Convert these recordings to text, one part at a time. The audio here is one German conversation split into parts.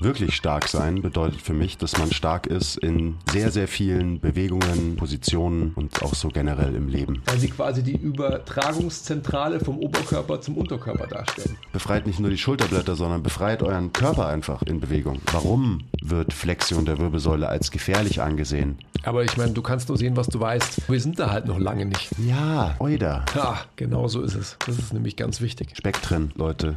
Wirklich stark sein bedeutet für mich, dass man stark ist in sehr, sehr vielen Bewegungen, Positionen und auch so generell im Leben. Weil sie quasi die Übertragungszentrale vom Oberkörper zum Unterkörper darstellen. Befreit nicht nur die Schulterblätter, sondern befreit euren Körper einfach in Bewegung. Warum wird Flexion der Wirbelsäule als gefährlich angesehen? Aber ich meine, du kannst nur sehen, was du weißt. Wir sind da halt noch lange nicht. Ja, Oida. Ja, genau so ist es. Das ist nämlich ganz wichtig. Spektren, Leute.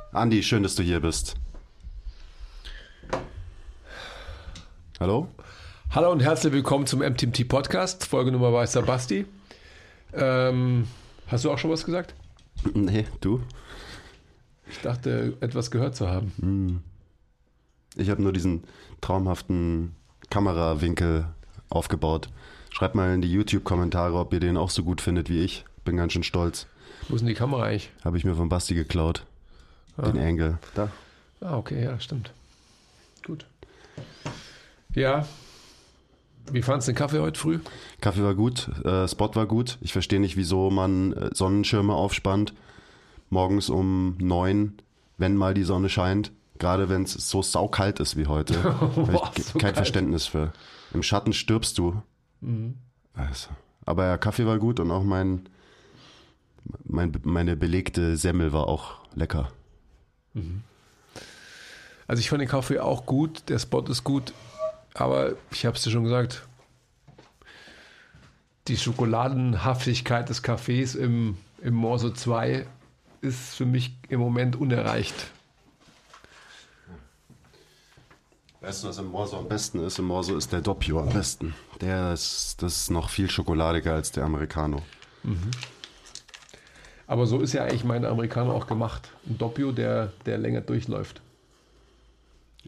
Andi, schön, dass du hier bist. Hallo? Hallo und herzlich willkommen zum MTMT Podcast, Folge Nummer bei Basti. Ähm, hast du auch schon was gesagt? Nee, du? Ich dachte, etwas gehört zu haben. Ich habe nur diesen traumhaften Kamerawinkel aufgebaut. Schreibt mal in die YouTube-Kommentare, ob ihr den auch so gut findet wie ich. Bin ganz schön stolz. Wo ist denn die Kamera eigentlich? Habe ich mir von Basti geklaut. Den Angle. Da. Ah, okay, ja, stimmt. Gut. Ja. Wie fandest du den Kaffee heute früh? Kaffee war gut, äh, Spot war gut. Ich verstehe nicht, wieso man äh, Sonnenschirme aufspannt. Morgens um neun, wenn mal die Sonne scheint. Gerade wenn es so saukalt ist wie heute. Boah, so kein kalt. Verständnis für. Im Schatten stirbst du. Also. Aber ja, Kaffee war gut und auch mein, mein, meine belegte Semmel war auch lecker. Also ich fand den Kaffee auch gut, der Spot ist gut, aber ich habe es dir schon gesagt, die Schokoladenhaftigkeit des Kaffees im, im Morso 2 ist für mich im Moment unerreicht. Weißt du, was im Morso am besten ist? Im Morso ist der Doppio am besten. Der ist, das ist noch viel schokoladiger als der Americano. Aber so ist ja eigentlich mein Amerikaner auch gemacht. Ein Doppio, der, der länger durchläuft.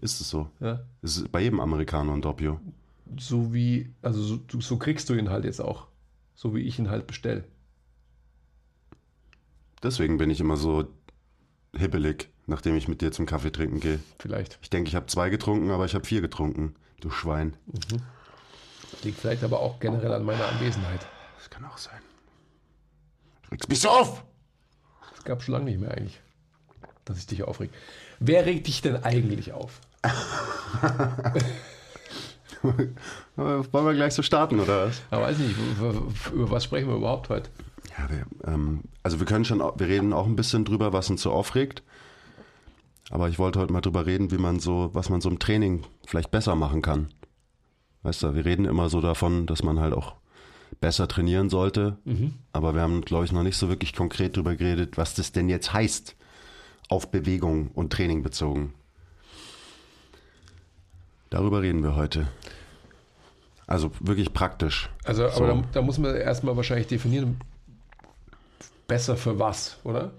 Ist es so? Ja? Es ist bei jedem Americano ein Doppio. So wie, also so, so kriegst du ihn halt jetzt auch. So wie ich ihn halt bestell. Deswegen bin ich immer so hibbelig, nachdem ich mit dir zum Kaffee trinken gehe. Vielleicht. Ich denke, ich habe zwei getrunken, aber ich habe vier getrunken. Du Schwein. Liegt vielleicht aber auch generell an meiner Anwesenheit. Das kann auch sein. Du regst mich so auf! Es gab schon lange nicht mehr eigentlich, dass ich dich aufreg. Wer regt dich denn eigentlich auf? Wollen wir gleich so starten, oder was? Ja, weiß nicht, über, was sprechen wir überhaupt heute? Ja, wir, ähm, also wir können schon, wir reden auch ein bisschen drüber, was uns so aufregt. Aber ich wollte heute mal drüber reden, wie man so, was man so im Training vielleicht besser machen kann. Weißt du, wir reden immer so davon, dass man halt auch besser trainieren sollte. Aber wir haben, glaube ich, noch nicht so wirklich konkret drüber geredet, was das denn jetzt heißt, auf Bewegung und Training bezogen. Darüber reden wir heute. Also wirklich praktisch. Also, aber So. da, da muss man erstmal wahrscheinlich definieren, besser für was, oder?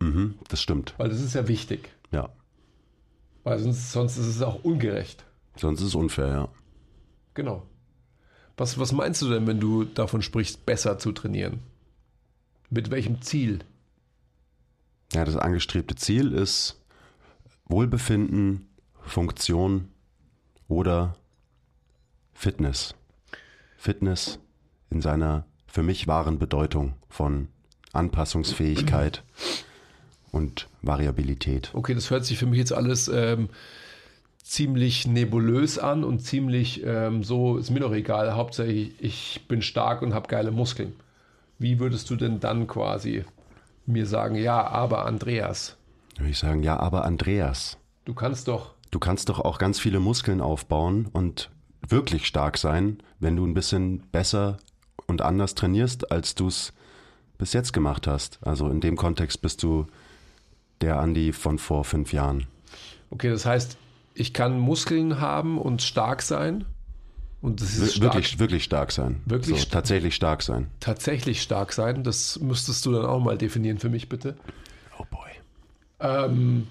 Mhm, das stimmt. Weil das ist ja wichtig. Ja. Weil sonst, sonst ist es auch ungerecht. Sonst ist es unfair, ja. Genau. Was, was meinst du denn, wenn du davon sprichst, besser zu trainieren? Mit welchem Ziel? Ja, das angestrebte Ziel ist Wohlbefinden, Funktion oder Fitness. Fitness in seiner für mich wahren Bedeutung von Anpassungsfähigkeit und Variabilität. Okay, das hört sich für mich jetzt alles ähm, ziemlich nebulös an und ziemlich ähm, so, ist mir doch egal, hauptsächlich ich bin stark und habe geile Muskeln. Wie würdest du denn dann quasi mir sagen, ja, aber Andreas, würde ich sagen, ja, aber Andreas, du kannst doch, du kannst doch auch ganz viele Muskeln aufbauen und wirklich stark sein, wenn du ein bisschen besser und anders trainierst, als du es bis jetzt gemacht hast. Also in dem Kontext bist du der Andi von vor fünf Jahren. Okay, das heißt, ich kann Muskeln haben und stark sein. Und das ist Wir- wirklich, wirklich stark sein. Wirklich so, sta- tatsächlich stark sein. tatsächlich stark sein. Das müsstest du dann auch mal definieren für mich, bitte. Oh boy. Ähm,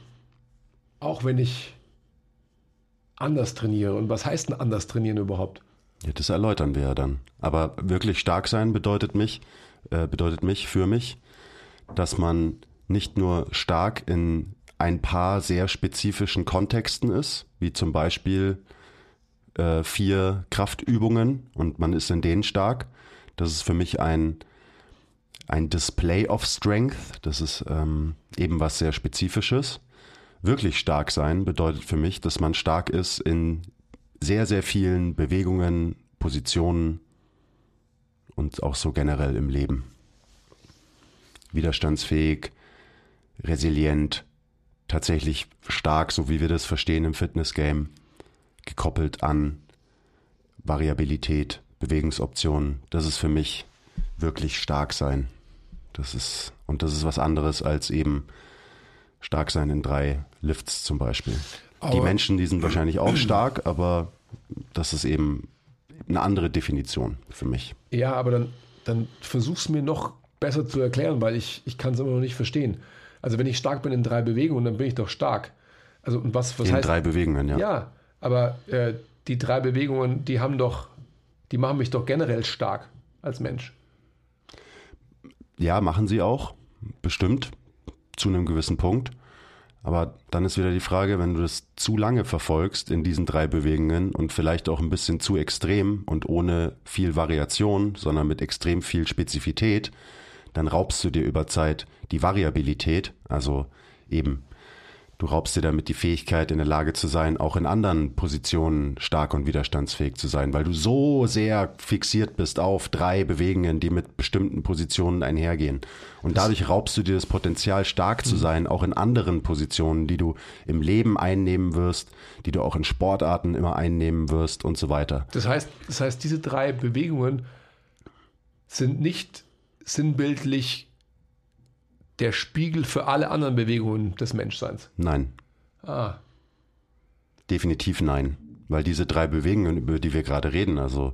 auch wenn ich anders trainiere. Und was heißt denn anders trainieren überhaupt? Ja, das erläutern wir ja dann. Aber wirklich stark sein bedeutet mich, äh, bedeutet mich für mich, dass man nicht nur stark in ein paar sehr spezifischen Kontexten ist, wie zum Beispiel äh, vier Kraftübungen und man ist in denen stark. Das ist für mich ein, ein Display of Strength. Das ist ähm, eben was sehr Spezifisches. Wirklich stark sein bedeutet für mich, dass man stark ist in sehr, sehr vielen Bewegungen, Positionen und auch so generell im Leben. Widerstandsfähig, resilient, tatsächlich stark, so wie wir das verstehen im Fitness-Game, gekoppelt an Variabilität, Bewegungsoptionen. Das ist für mich wirklich stark sein. Das ist, und das ist was anderes als eben stark sein in drei Lifts zum Beispiel. die Aber- Menschen, die sind wahrscheinlich auch stark, aber das ist eben eine andere Definition für mich. Ja, aber dann, dann versuch's mir noch besser zu erklären, weil ich, ich kann es immer noch nicht verstehen. Also wenn ich stark bin in drei Bewegungen, dann bin ich doch stark. Also und was, was in heißt drei Bewegungen, ja. Ja, aber äh, die drei Bewegungen, die haben doch, die machen mich doch generell stark als Mensch. Ja, machen sie auch, bestimmt, zu einem gewissen Punkt. Aber dann ist wieder die Frage, wenn du das zu lange verfolgst in diesen drei Bewegungen und vielleicht auch ein bisschen zu extrem und ohne viel Variation, sondern mit extrem viel Spezifität, dann raubst du dir über Zeit die Variabilität, also eben Du raubst dir damit die Fähigkeit, in der Lage zu sein, auch in anderen Positionen stark und widerstandsfähig zu sein, weil du so sehr fixiert bist auf drei Bewegungen, die mit bestimmten Positionen einhergehen. Und dadurch raubst du dir das Potenzial, stark zu sein, auch in anderen Positionen, die du im Leben einnehmen wirst, die du auch in Sportarten immer einnehmen wirst und so weiter. Das heißt, das heißt, diese drei Bewegungen sind nicht sinnbildlich der Spiegel für alle anderen Bewegungen des Menschseins. Nein, Ah, definitiv nein. Weil diese drei Bewegungen, über die wir gerade reden, also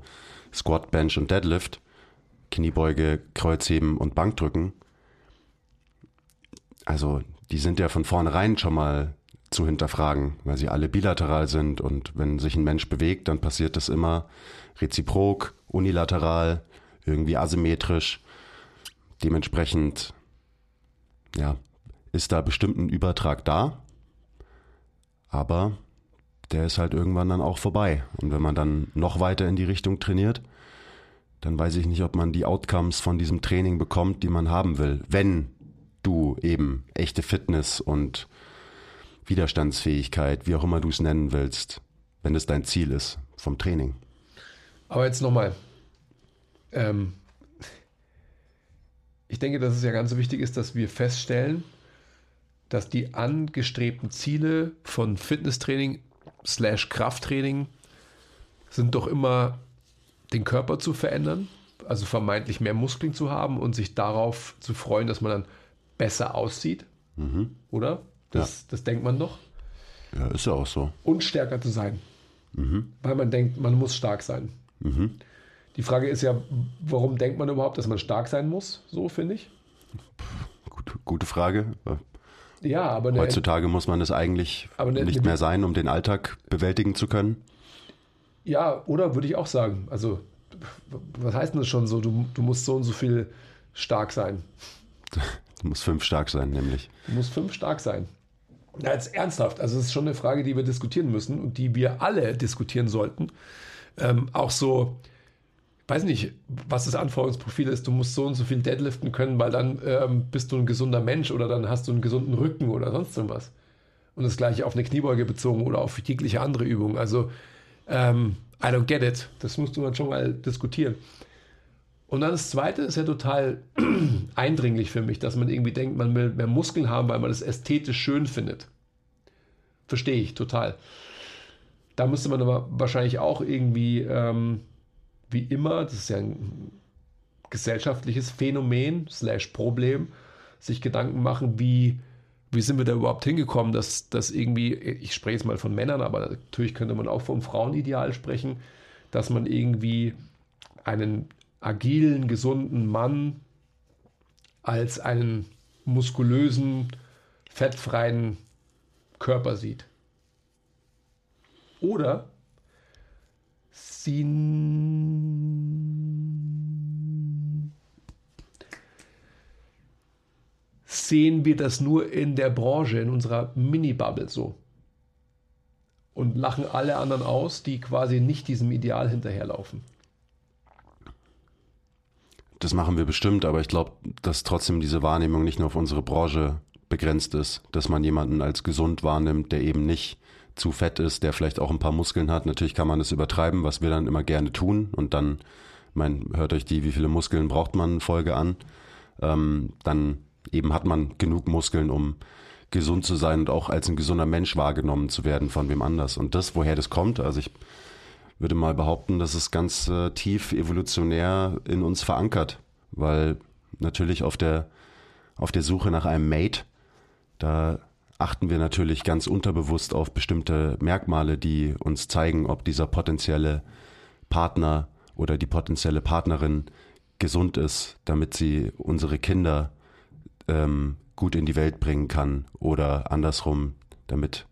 Squat, Bench und Deadlift, Kniebeuge, Kreuzheben und Bankdrücken, also die sind ja von vornherein schon mal zu hinterfragen, weil sie alle bilateral sind und wenn sich ein Mensch bewegt, dann passiert das immer reziprok, unilateral, irgendwie asymmetrisch. Dementsprechend, ja, ist da bestimmt ein Übertrag da, aber der ist halt irgendwann dann auch vorbei. Und wenn man dann noch weiter in die Richtung trainiert, dann weiß ich nicht, ob man die Outcomes von diesem Training bekommt, die man haben will, wenn du eben echte Fitness und Widerstandsfähigkeit, wie auch immer du es nennen willst, wenn es dein Ziel ist vom Training. aber jetzt nochmal. Ähm, ich denke, dass es ja ganz wichtig ist, dass wir feststellen, dass die angestrebten Ziele von Fitnesstraining slash Krafttraining sind doch immer den Körper zu verändern, also vermeintlich mehr Muskeln zu haben und sich darauf zu freuen, dass man dann besser aussieht, oder? Das, das denkt man doch. Ja, ist ja auch so. Und stärker zu sein, weil man denkt, man muss stark sein. Die Frage ist ja, warum denkt man überhaupt, dass man stark sein muss? So finde ich. Gut, gute Frage. Ja, aber eine, Heutzutage muss man es eigentlich Aber ne- nicht mehr sein, um den Alltag bewältigen zu können. Ja, oder würde ich auch sagen. Also, was heißt denn das schon so? Du, du musst so und so viel stark sein. Du musst fünf stark sein, nämlich. Du musst fünf stark sein. Na, jetzt ernsthaft. Also, es ist schon eine Frage, die wir diskutieren müssen und die wir alle diskutieren sollten. Ähm, auch so, weiß nicht, was das Anforderungsprofil ist. Du musst so und so viel deadliften können, weil dann ähm, bist du ein gesunder Mensch oder dann hast du einen gesunden Rücken oder sonst irgendwas. Und das gleiche auf eine Kniebeuge bezogen oder auf jegliche andere Übung. Also, ähm, I don't get it. Das musst du dann schon mal diskutieren. Und dann das Zweite ist ja total eindringlich für mich, dass man irgendwie denkt, man will mehr Muskeln haben, weil man das ästhetisch schön findet. Verstehe ich total. Da müsste man aber wahrscheinlich auch irgendwie, ähm, wie immer, das ist ja ein gesellschaftliches Phänomen, slash Problem, sich Gedanken machen, wie wie sind wir da überhaupt hingekommen, dass das irgendwie, ich spreche jetzt mal von Männern, aber natürlich könnte man auch vom Frauenideal sprechen, dass man irgendwie einen agilen, gesunden Mann als einen muskulösen, fettfreien Körper sieht. Oder sie sehen wir das nur in der Branche, in unserer Mini-Bubble so. Und lachen alle anderen aus, die quasi nicht diesem Ideal hinterherlaufen. Das machen wir bestimmt, aber ich glaube, dass trotzdem diese Wahrnehmung nicht nur auf unsere Branche begrenzt ist, dass man jemanden als gesund wahrnimmt, der eben nicht zu fett ist, der vielleicht auch ein paar Muskeln hat. Natürlich kann man es übertreiben, was wir dann immer gerne tun. Und dann, mein, hört euch die, wie viele Muskeln braucht man Folge an. Ähm, dann eben hat man genug Muskeln, um gesund zu sein und auch als ein gesunder Mensch wahrgenommen zu werden von wem anders. Und das, woher das kommt, also ich würde mal behaupten, das ist ganz äh, tief evolutionär in uns verankert, weil natürlich auf der, auf der Suche nach einem Mate, da achten wir natürlich ganz unterbewusst auf bestimmte Merkmale, die uns zeigen, ob dieser potenzielle Partner oder die potenzielle Partnerin gesund ist, damit sie unsere Kinder ähm, gut in die Welt bringen kann oder andersrum, damit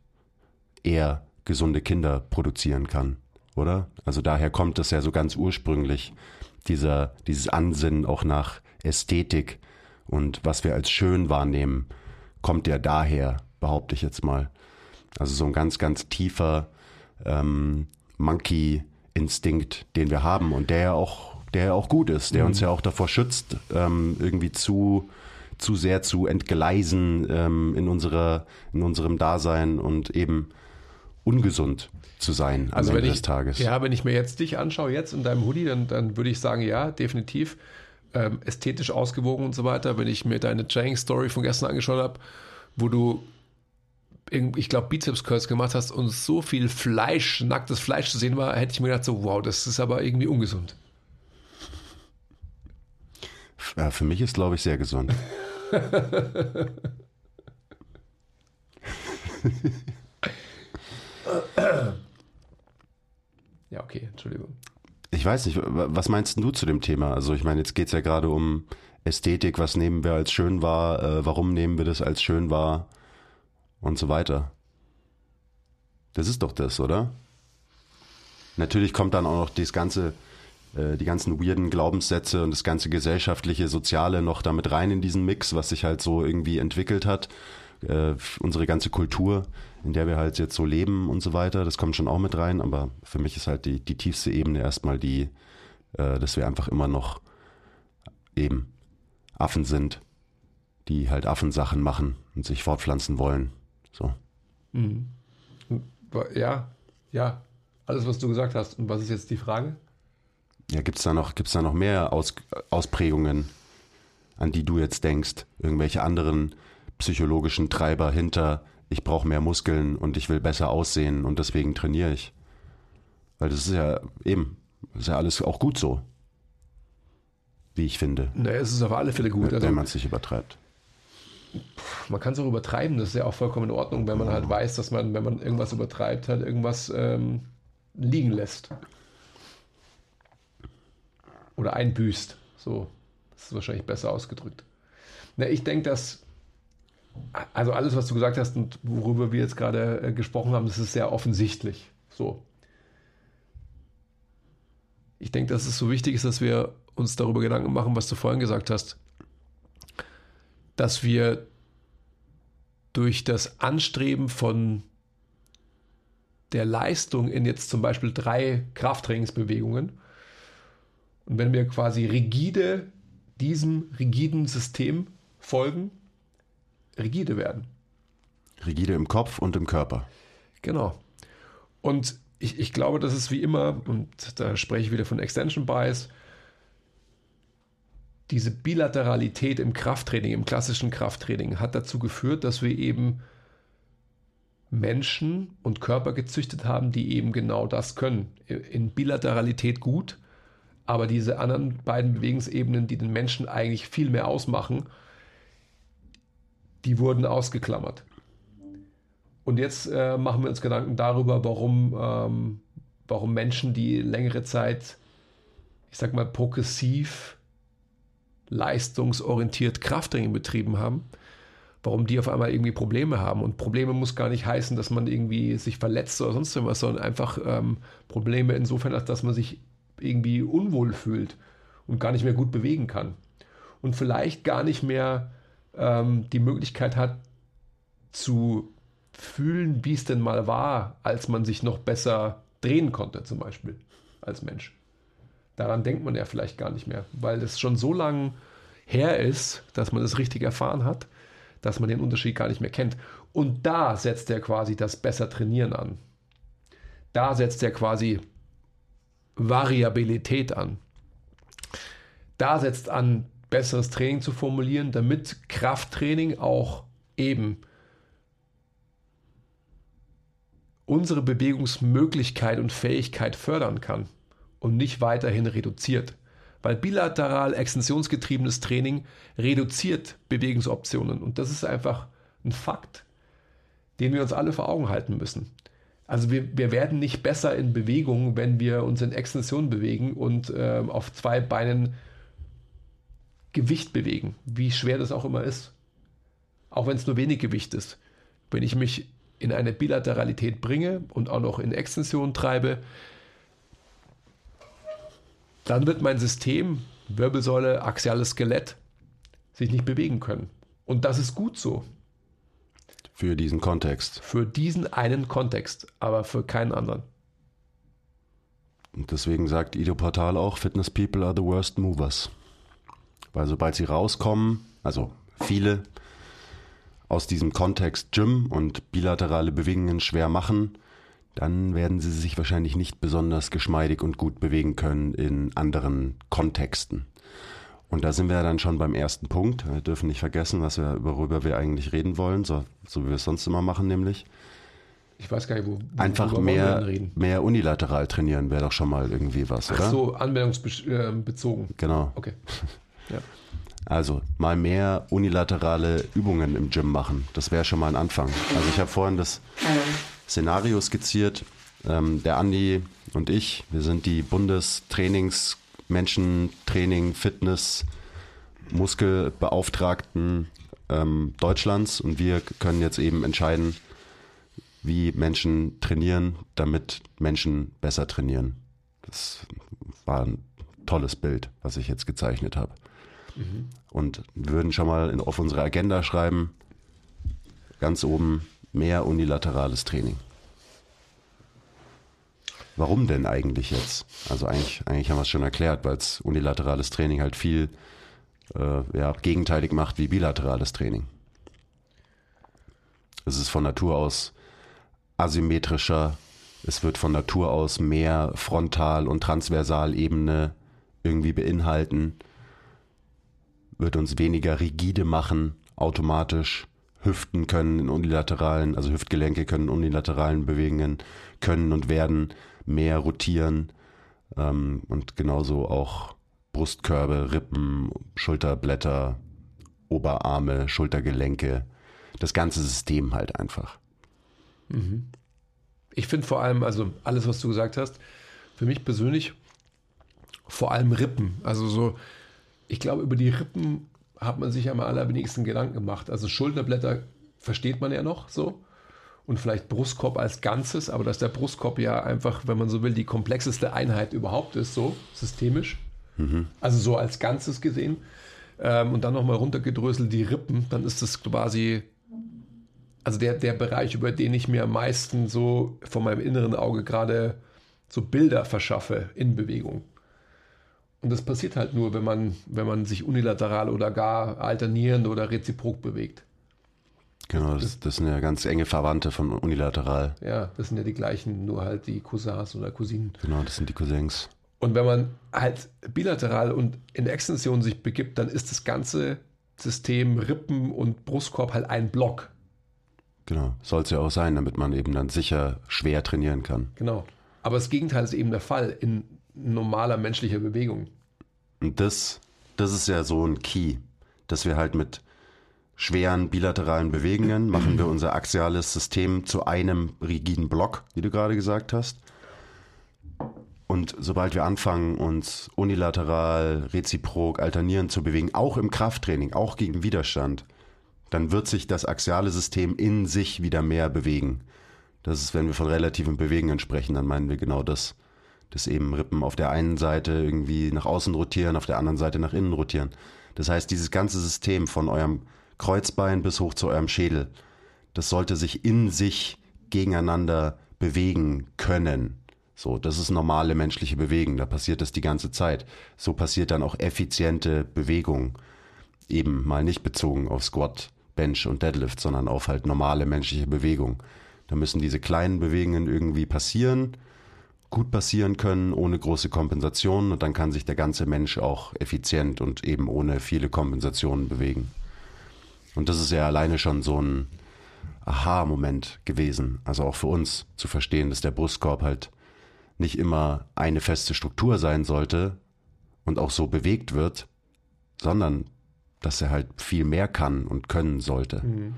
er gesunde Kinder produzieren kann, oder? Also daher kommt es ja so ganz ursprünglich, dieser, dieses Ansinnen auch nach Ästhetik und was wir als schön wahrnehmen, kommt ja daher, behaupte ich jetzt mal. Also so ein ganz, ganz tiefer ähm, Monkey-Instinkt, den wir haben und der ja auch, der ja auch gut ist, der mhm. uns ja auch davor schützt, ähm, irgendwie zu zu sehr zu entgleisen ähm, in, unserer, in unserem Dasein und eben ungesund zu sein am also Ende ich, des Tages. Ja, wenn ich mir jetzt dich anschaue, jetzt in deinem Hoodie, dann, dann würde ich sagen, ja, definitiv ähm, ästhetisch ausgewogen und so weiter. Wenn ich mir deine Training-Story von gestern angeschaut habe, wo du ich glaube, Bizeps-Curls gemacht hast und so viel Fleisch, nacktes Fleisch zu sehen war, hätte ich mir gedacht, so, wow, das ist aber irgendwie ungesund. Ja, für mich ist, glaube ich, sehr gesund. ja, okay, Entschuldigung. Ich weiß nicht, was meinst du zu dem Thema? Also ich meine, jetzt geht es ja gerade um Ästhetik, was nehmen wir als schön wahr, äh, warum nehmen wir das als schön wahr und so weiter. Das ist doch das, oder? Natürlich kommt dann auch noch das ganze äh, die ganzen weirden Glaubenssätze und das ganze gesellschaftliche, soziale noch damit rein in diesen Mix, was sich halt so irgendwie entwickelt hat. Äh, unsere ganze Kultur, in der wir halt jetzt so leben und so weiter, das kommt schon auch mit rein, aber für mich ist halt die, die tiefste Ebene erstmal die, äh, dass wir einfach immer noch eben Affen sind, die halt Affensachen machen und sich fortpflanzen wollen. So. Mhm. Ja, ja, alles, was du gesagt hast. Und was ist jetzt die Frage? Ja, gibt es da noch, gibt's da noch mehr Aus, Ausprägungen, an die du jetzt denkst? Irgendwelche anderen psychologischen Treiber hinter, ich brauche mehr Muskeln und ich will besser aussehen und deswegen trainiere ich? Weil das ist ja eben, das ist ja alles auch gut so. Wie ich finde. Naja, es ist auf alle Fälle gut. Wenn also, man es sich übertreibt. Man kann es auch übertreiben, das ist ja auch vollkommen in Ordnung, wenn man halt weiß, dass man, wenn man irgendwas übertreibt, halt irgendwas ähm, liegen lässt oder einbüßt. So, das ist wahrscheinlich besser ausgedrückt. Na, ich denke, dass also alles, was du gesagt hast und worüber wir jetzt gerade äh, gesprochen haben, das ist sehr offensichtlich. So. Ich denke, dass es so wichtig ist, dass wir uns darüber Gedanken machen, was du vorhin gesagt hast, dass wir durch das Anstreben von der Leistung in jetzt zum Beispiel drei Krafttrainingsbewegungen und wenn wir quasi rigide diesem rigiden System folgen, rigide werden. Rigide im Kopf und im Körper. Genau. Und ich, ich glaube, das ist wie immer, und da spreche ich wieder von Extension Bias, diese Bilateralität im Krafttraining, im klassischen Krafttraining, hat dazu geführt, dass wir eben Menschen und Körper gezüchtet haben, die eben genau das können. In Bilateralität gut, aber diese anderen beiden Bewegungsebenen, die den Menschen eigentlich viel mehr ausmachen, die wurden ausgeklammert. Und jetzt äh, machen wir uns Gedanken darüber, warum, ähm, warum Menschen, die längere Zeit, ich sag mal, progressiv, leistungsorientiert Krafttraining betrieben haben, warum die auf einmal irgendwie Probleme haben. Und Probleme muss gar nicht heißen, dass man irgendwie sich verletzt oder sonst irgendwas, sondern einfach ähm, Probleme insofern, dass man sich irgendwie unwohl fühlt und gar nicht mehr gut bewegen kann. Und vielleicht gar nicht mehr ähm, die Möglichkeit hat zu fühlen, wie es denn mal war, als man sich noch besser drehen konnte, zum Beispiel als Mensch. Daran denkt man ja vielleicht gar nicht mehr, weil es schon so lang her ist, dass man das richtig erfahren hat, dass man den Unterschied gar nicht mehr kennt. Und da setzt er quasi das besser trainieren an. Da setzt er quasi Variabilität an. Da setzt an, besseres Training zu formulieren, damit Krafttraining auch eben unsere Bewegungsmöglichkeit und Fähigkeit fördern kann und nicht weiterhin reduziert. Weil bilateral extensionsgetriebenes Training reduziert Bewegungsoptionen. Und das ist einfach ein Fakt, den wir uns alle vor Augen halten müssen. Also wir, wir werden nicht besser in Bewegung, wenn wir uns in Extension bewegen und äh, auf zwei Beinen Gewicht bewegen, wie schwer das auch immer ist. Auch wenn es nur wenig Gewicht ist. Wenn ich mich in eine Bilateralität bringe und auch noch in Extension treibe, dann wird mein System, Wirbelsäule, axiales Skelett, sich nicht bewegen können. Und das ist gut so. Für diesen Kontext. Für diesen einen Kontext, aber für keinen anderen. Und deswegen sagt Ido Portal auch, Fitness People are the worst movers. Weil sobald sie rauskommen, also viele aus diesem Kontext Gym und bilaterale Bewegungen schwer machen, dann werden sie sich wahrscheinlich nicht besonders geschmeidig und gut bewegen können in anderen Kontexten. Und da sind wir dann schon beim ersten Punkt. Wir dürfen nicht vergessen, was wir, worüber wir eigentlich reden wollen, so, so wie wir es sonst immer machen, nämlich. Ich weiß gar nicht, wo. Einfach mehr, mehr unilateral trainieren wäre doch schon mal irgendwie was, Ach oder? so, anwendungsbezogen. Genau. Okay. Ja. Also mal mehr unilaterale Übungen im Gym machen. Das wäre schon mal ein Anfang. Also ich habe vorhin das Szenario skizziert. Ähm, der Andi und ich, wir sind die Bundestrainings, Menschentraining, Fitness, Muskelbeauftragten ähm, Deutschlands und wir können jetzt eben entscheiden, wie Menschen trainieren, damit Menschen besser trainieren. Das war ein tolles Bild, was ich jetzt gezeichnet habe. Mhm. Und würden schon mal in, auf unsere Agenda schreiben, ganz oben mehr unilaterales Training. Warum denn eigentlich jetzt? Also eigentlich, eigentlich haben wir es schon erklärt, weil es unilaterales Training halt viel äh, ja, gegenteilig macht wie bilaterales Training. Es ist von Natur aus asymmetrischer, es wird von Natur aus mehr Frontal- und Transversalebene irgendwie beinhalten, wird uns weniger rigide machen, automatisch. Hüften können in unilateralen, also Hüftgelenke können unilateralen Bewegungen können und werden mehr rotieren ähm, und genauso auch Brustkörbe, Rippen, Schulterblätter, Oberarme, Schultergelenke, das ganze System halt einfach. Mhm. Ich finde vor allem, also alles, was du gesagt hast, für mich persönlich vor allem Rippen. Also so, ich glaube, über die Rippen hat man sich am allerwenigsten Gedanken gemacht. Also Schulterblätter versteht man ja noch so. Und vielleicht Brustkorb als Ganzes, aber dass der Brustkorb ja einfach, wenn man so will, die komplexeste Einheit überhaupt ist, so systemisch. Mhm. Also so als Ganzes gesehen. Ähm, und dann nochmal runtergedröselt die Rippen, dann ist das quasi, also der, der Bereich, über den ich mir am meisten so von meinem inneren Auge gerade so Bilder verschaffe in Bewegung. Und das passiert halt nur, wenn man, wenn man sich unilateral oder gar alternierend oder reziprok bewegt. Genau, das, das, sind ja ganz enge Verwandte von unilateral. Ja, das sind ja die gleichen, nur halt die Cousins oder Cousinen. Genau, das sind die Cousins. Und wenn man halt bilateral und in Extension sich begibt, dann ist das ganze System Rippen und Brustkorb halt ein Block. Genau, soll es ja auch sein, damit man eben dann sicher schwer trainieren kann. Genau. Aber das Gegenteil ist eben der Fall in normaler menschlicher Bewegung. Und das, das ist ja so ein Key, dass wir halt mit schweren bilateralen Bewegungen machen wir unser axiales System zu einem rigiden Block, wie du gerade gesagt hast. Und sobald wir anfangen, uns unilateral, reziprok, alternierend zu bewegen, auch im Krafttraining, auch gegen Widerstand, dann wird sich das axiale System in sich wieder mehr bewegen. Das ist, wenn wir von relativen Bewegungen sprechen, dann meinen wir genau das. Dass eben Rippen auf der einen Seite irgendwie nach außen rotieren, auf der anderen Seite nach innen rotieren. Das heißt, dieses ganze System von eurem Kreuzbein bis hoch zu eurem Schädel, das sollte sich in sich gegeneinander bewegen können. So, das ist normale menschliche Bewegung, da passiert das die ganze Zeit. So passiert dann auch effiziente Bewegung. Eben mal nicht bezogen auf Squat, Bench und Deadlift, sondern auf halt normale menschliche Bewegung. Da müssen diese kleinen Bewegungen irgendwie passieren, gut passieren können, ohne große Kompensationen und dann kann sich der ganze Mensch auch effizient und eben ohne viele Kompensationen bewegen. Und das ist ja alleine schon so ein Aha-Moment gewesen. Also auch für uns zu verstehen, dass der Brustkorb halt nicht immer eine feste Struktur sein sollte und auch so bewegt wird, sondern dass er halt viel mehr kann und können sollte. Mhm.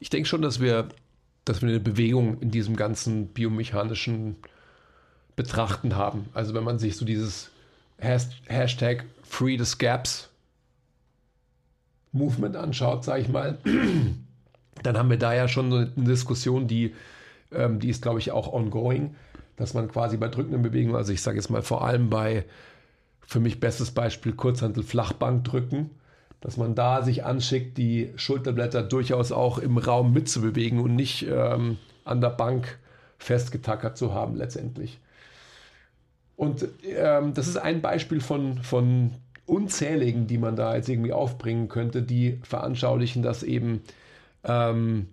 Ich denke schon, dass wir, dass wir eine Bewegung in diesem ganzen biomechanischen Betrachten haben. Also wenn man sich so dieses Hashtag Free the Scabs Movement anschaut, sage ich mal, dann haben wir da ja schon eine Diskussion, die, ähm, die ist, glaube ich, auch ongoing dass man quasi bei drückenden Bewegungen, also ich sage jetzt mal vor allem bei, für mich bestes Beispiel Kurzhantel Flachbank drücken, dass man da sich anschickt, die Schulterblätter durchaus auch im Raum mitzubewegen und nicht ähm, an der Bank festgetackert zu haben letztendlich. Und ähm, das ist ein Beispiel von, von unzähligen, die man da jetzt irgendwie aufbringen könnte, die veranschaulichen, dass eben ähm,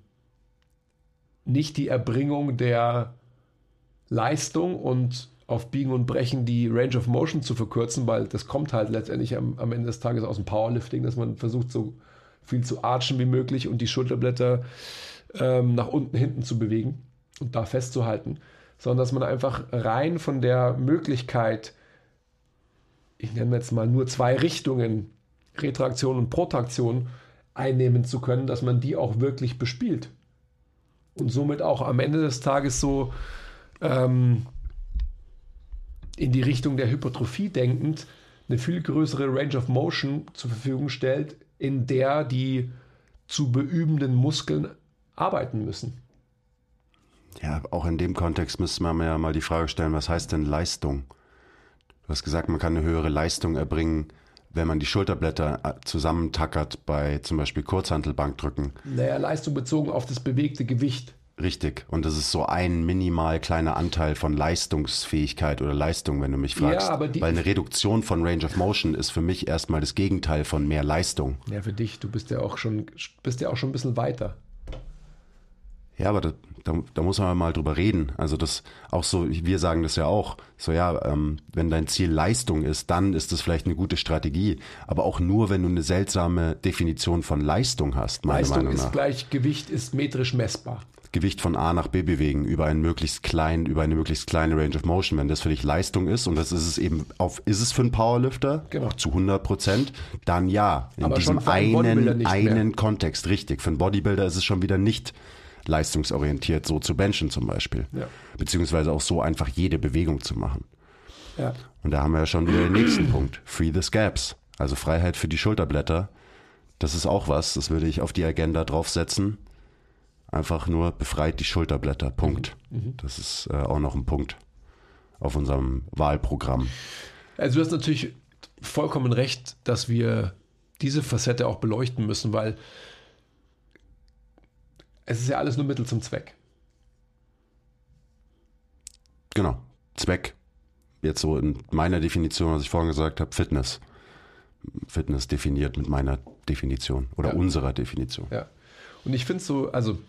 nicht die Erbringung der Leistung und auf Biegen und Brechen die Range of Motion zu verkürzen, weil das kommt halt letztendlich am, am Ende des Tages aus dem Powerlifting, dass man versucht, so viel zu archen wie möglich und die Schulterblätter ähm, nach unten, hinten zu bewegen und da festzuhalten, sondern dass man einfach rein von der Möglichkeit, ich nenne jetzt mal nur zwei Richtungen, Retraktion und Protraktion, einnehmen zu können, dass man die auch wirklich bespielt. Und somit auch am Ende des Tages so ähm, in die Richtung der Hypertrophie denkend eine viel größere Range of Motion zur Verfügung stellt, in der die zu beübenden Muskeln arbeiten müssen. Ja, auch in dem Kontext müsste man ja mal die Frage stellen, was heißt denn Leistung? Du hast gesagt, man kann eine höhere Leistung erbringen, wenn man die Schulterblätter äh, zusammentackert bei zum Beispiel Kurzhantelbankdrücken. Naja, Leistung bezogen auf das bewegte Gewicht. Richtig. Und das ist so ein minimal kleiner Anteil von Leistungsfähigkeit oder Leistung, wenn du mich fragst. Ja, aber die Weil eine Reduktion von Range of Motion ist für mich erstmal das Gegenteil von mehr Leistung. Ja, für dich, du bist ja auch schon, bist ja auch schon ein bisschen weiter. Ja, aber da, da, muss man mal drüber reden. Also das auch so, wir sagen das ja auch. So ja, ähm, wenn dein Ziel Leistung ist, dann ist das vielleicht eine gute Strategie. Aber auch nur, wenn du eine seltsame Definition von Leistung hast. Meiner Leistung Meinung ist nach. gleich Gewicht ist metrisch messbar. Gewicht von A nach B bewegen über einen möglichst kleinen, über eine möglichst kleine Range of Motion. Wenn das für dich Leistung ist und das ist es eben auf, ist es für einen Powerlifter genau. zu 100 Prozent, dann ja. In Aber diesem einen, einen Kontext, richtig. Für einen Bodybuilder ist es schon wieder nicht leistungsorientiert, so zu benchen zum Beispiel. Ja. Beziehungsweise auch so einfach jede Bewegung zu machen. Ja. Und da haben wir ja schon wieder den nächsten Punkt. Free the scabs. Also Freiheit für die Schulterblätter. Das ist auch was, das würde ich auf die Agenda draufsetzen einfach nur befreit die Schulterblätter. Punkt. Mhm. mhm. Das ist äh, auch noch ein Punkt auf unserem Wahlprogramm. Also du hast natürlich vollkommen recht, dass wir diese Facette auch beleuchten müssen, weil es ist ja alles nur Mittel zum Zweck. Genau. Zweck. Jetzt so in meiner Definition, was ich vorhin gesagt habe, Fitness. Fitness definiert mit meiner Definition oder ja. unserer Definition. Ja. Und ich finde so, also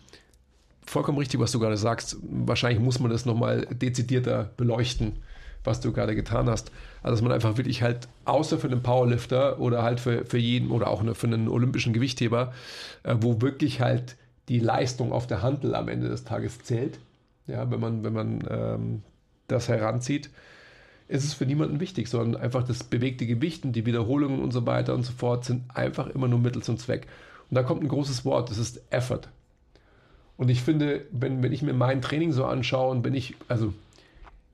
vollkommen richtig, was du gerade sagst. Wahrscheinlich muss man das nochmal dezidierter beleuchten, was du gerade getan hast. Also, dass man einfach wirklich halt, außer für einen Powerlifter oder halt für, für jeden oder auch für einen olympischen Gewichtheber, äh, wo wirklich halt die Leistung auf der Handel am Ende des Tages zählt, ja, wenn man, wenn man ähm, das heranzieht, ist es für niemanden wichtig, sondern einfach das bewegte Gewicht und die Wiederholungen und so weiter und so fort sind einfach immer nur Mittel zum Zweck. Und da kommt ein großes Wort, das ist Effort. Und ich finde, wenn, wenn ich mir mein Training so anschaue und wenn ich, also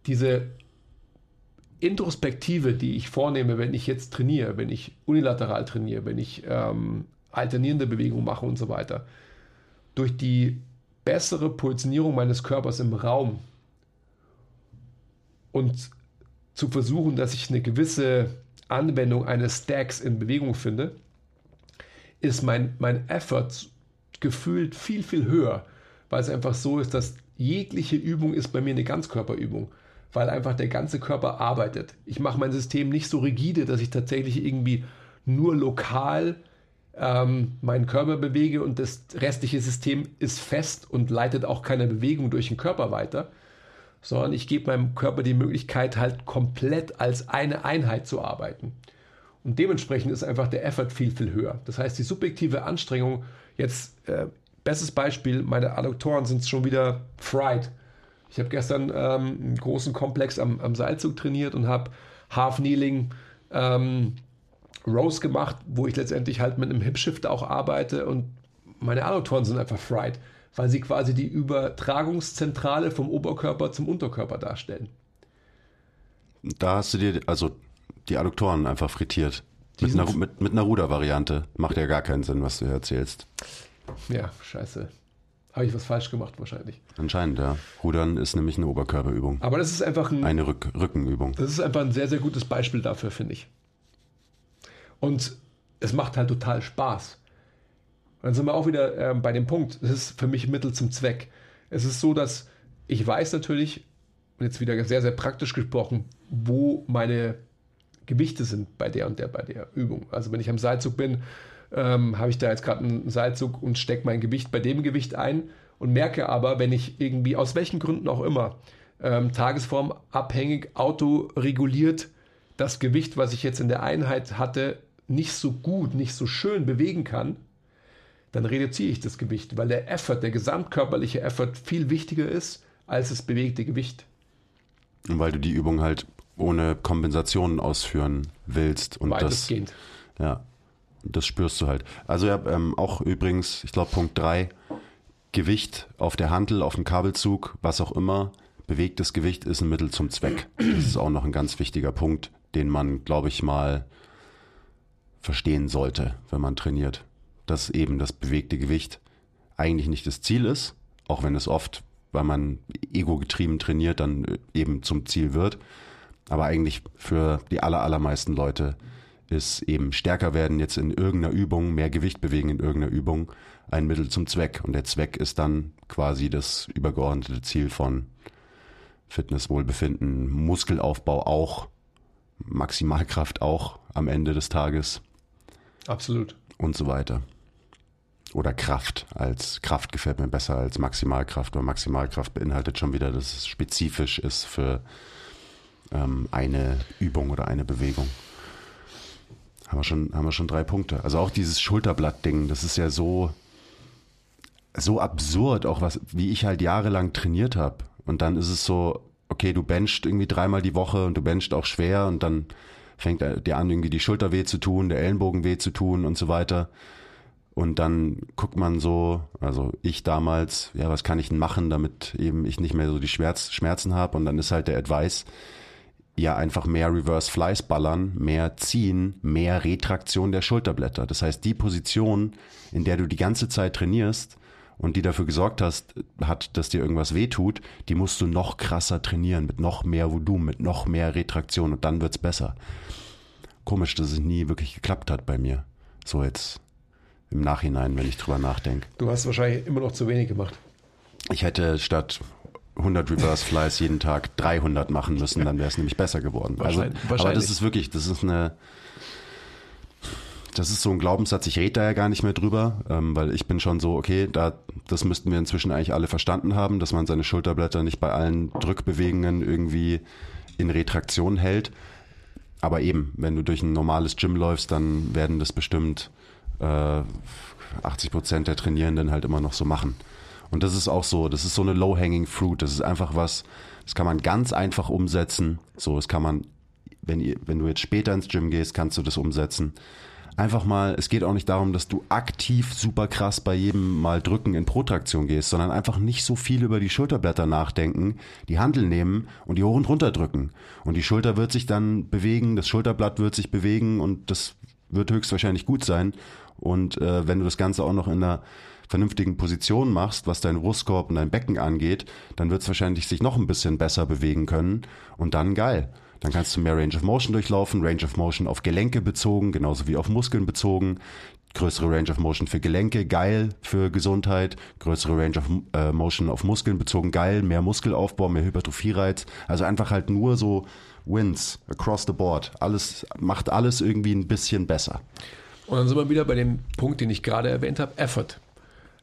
diese Introspektive, die ich vornehme, wenn ich jetzt trainiere, wenn ich unilateral trainiere, wenn ich ähm, alternierende Bewegungen mache und so weiter, durch die bessere Positionierung meines Körpers im Raum und zu versuchen, dass ich eine gewisse Anwendung eines Stacks in Bewegung finde, ist mein, mein Effort gefühlt viel, viel höher, weil es einfach so ist, dass jegliche Übung ist bei mir eine Ganzkörperübung, weil einfach der ganze Körper arbeitet. Ich mache mein System nicht so rigide, dass ich tatsächlich irgendwie nur lokal ähm, meinen Körper bewege und das restliche System ist fest und leitet auch keine Bewegung durch den Körper weiter, sondern ich gebe meinem Körper die Möglichkeit, halt komplett als eine Einheit zu arbeiten. Und dementsprechend ist einfach der Effort viel, viel höher. Das heißt, die subjektive Anstrengung, jetzt äh, bestes Beispiel, meine Adduktoren sind schon wieder fried. Ich habe gestern ähm, einen großen Komplex am, am Seilzug trainiert und habe Half Kneeling ähm, Rows gemacht, wo ich letztendlich halt mit einem Hip Shifter auch arbeite und meine Adduktoren sind einfach fried weil sie quasi die Übertragungszentrale vom Oberkörper zum Unterkörper darstellen. Da hast du dir also die Adduktoren einfach frittiert. Mit einer, mit, mit einer Rudervariante. Macht ja gar keinen Sinn, was du hier erzählst. Ja, scheiße. Habe ich was falsch gemacht wahrscheinlich. Anscheinend, ja. Rudern ist nämlich eine Oberkörperübung. Aber das ist einfach ein, eine Rück Rückenübung. Das ist einfach ein sehr, sehr gutes Beispiel dafür, finde ich. Und es macht halt total Spaß. Und dann sind wir auch wieder äh, bei dem Punkt, es ist für mich Mittel zum Zweck. Es ist so, dass ich weiß natürlich, und jetzt wieder sehr, sehr praktisch gesprochen, wo meine Gewichte sind bei der und der, bei der Übung. Also wenn ich am Seilzug bin, ähm, habe ich da jetzt gerade einen Seilzug und stecke mein Gewicht bei dem Gewicht ein und merke aber, wenn ich irgendwie, aus welchen Gründen auch immer, ähm, tagesformabhängig, autoreguliert das Gewicht, was ich jetzt in der Einheit hatte, nicht so gut, nicht so schön bewegen kann, dann reduziere ich das Gewicht, weil der Effort, der gesamtkörperliche Effort viel wichtiger ist als das bewegte Gewicht. Und weil du die Übung halt ohne Kompensation ausführen willst. Und Weitestgehend. Das, ja, das spürst du halt. Also ja, ähm, auch übrigens, ich glaube Punkt 3, Gewicht auf der Hantel, auf dem Kabelzug, was auch immer, bewegtes Gewicht ist ein Mittel zum Zweck. Das ist auch noch ein ganz wichtiger Punkt, den man, glaube ich, mal verstehen sollte, wenn man trainiert dass eben das bewegte Gewicht eigentlich nicht das Ziel ist, auch wenn es oft, weil man ego-getrieben trainiert, dann äh, eben zum Ziel wird. Aber eigentlich für die aller, allermeisten Leute ist eben stärker werden jetzt in irgendeiner Übung, mehr Gewicht bewegen in irgendeiner Übung ein Mittel zum Zweck. Und der Zweck ist dann quasi das übergeordnete Ziel von Fitness, Wohlbefinden, Muskelaufbau auch, Maximalkraft auch am Ende des Tages. Absolut. Und so weiter oder Kraft als Kraft gefällt mir besser als Maximalkraft, weil Maximalkraft beinhaltet schon wieder, dass es spezifisch ist für ähm, eine Übung oder eine Bewegung. Haben wir, schon, haben wir schon drei Punkte. Also auch dieses Schulterblatt-Ding, das ist ja so, so absurd, auch was, wie ich halt jahrelang trainiert habe. Und dann ist es so, okay, du benchst irgendwie dreimal die Woche und du benchst auch schwer und dann fängt dir an, irgendwie die Schulter weh zu tun, der Ellenbogen weh zu tun und so weiter. Und dann guckt man so, also ich damals, ja, was kann ich denn machen, damit eben ich nicht mehr so die Schmerz, Schmerzen habe. Und dann ist halt der Advice, ja, einfach mehr Reverse Flies ballern, mehr ziehen, mehr Retraktion der Schulterblätter. Das heißt, die Position, in der du die ganze Zeit trainierst und die dafür gesorgt hast, hat, dass dir irgendwas wehtut, die musst du noch krasser trainieren, mit noch mehr Volumen, mit noch mehr Retraktion und dann wird's besser. Komisch, dass es nie wirklich geklappt hat bei mir. So jetzt im Nachhinein, wenn ich drüber nachdenke. Du hast wahrscheinlich immer noch zu wenig gemacht. Ich hätte statt 100 Reverse Flies jeden Tag 300 machen müssen, dann wäre es nämlich besser geworden. Also, aber das ist wirklich, das ist eine, das ist so ein Glaubenssatz, ich rede da ja gar nicht mehr drüber, ähm, weil ich bin schon so, okay, da, das müssten wir inzwischen eigentlich alle verstanden haben, dass man seine Schulterblätter nicht bei allen Drückbewegungen irgendwie in Retraktion hält. Aber eben, wenn du durch ein normales Gym läufst, dann werden das bestimmt äh, 80 Prozent der Trainierenden halt immer noch so machen. Und das ist auch so, das ist so eine low-hanging fruit. Das ist einfach was, das kann man ganz einfach umsetzen. So, das kann man, wenn, ihr, wenn du jetzt später ins Gym gehst, kannst du das umsetzen. Einfach mal, es geht auch nicht darum, dass du aktiv super krass bei jedem Mal drücken in Protraktion gehst, sondern einfach nicht so viel über die Schulterblätter nachdenken, die Handel nehmen und die hoch und runter drücken. Und die Schulter wird sich dann bewegen, das Schulterblatt wird sich bewegen und das wird höchstwahrscheinlich gut sein. Und äh, wenn du das Ganze auch noch in einer vernünftigen Position machst, was dein Brustkorb und dein Becken angeht, dann wird es wahrscheinlich sich noch ein bisschen besser bewegen können und dann geil. Dann kannst du mehr Range of Motion durchlaufen, Range of Motion auf Gelenke bezogen, genauso wie auf Muskeln bezogen. Größere Range of Motion für Gelenke, geil für Gesundheit. Größere Range of äh, Motion auf Muskeln bezogen, geil. Mehr Muskelaufbau, mehr Hypertrophie-Reiz. Also einfach halt nur so Wins across the board. Alles, macht alles irgendwie ein bisschen besser. Und dann sind wir wieder bei dem Punkt, den ich gerade erwähnt habe, Effort.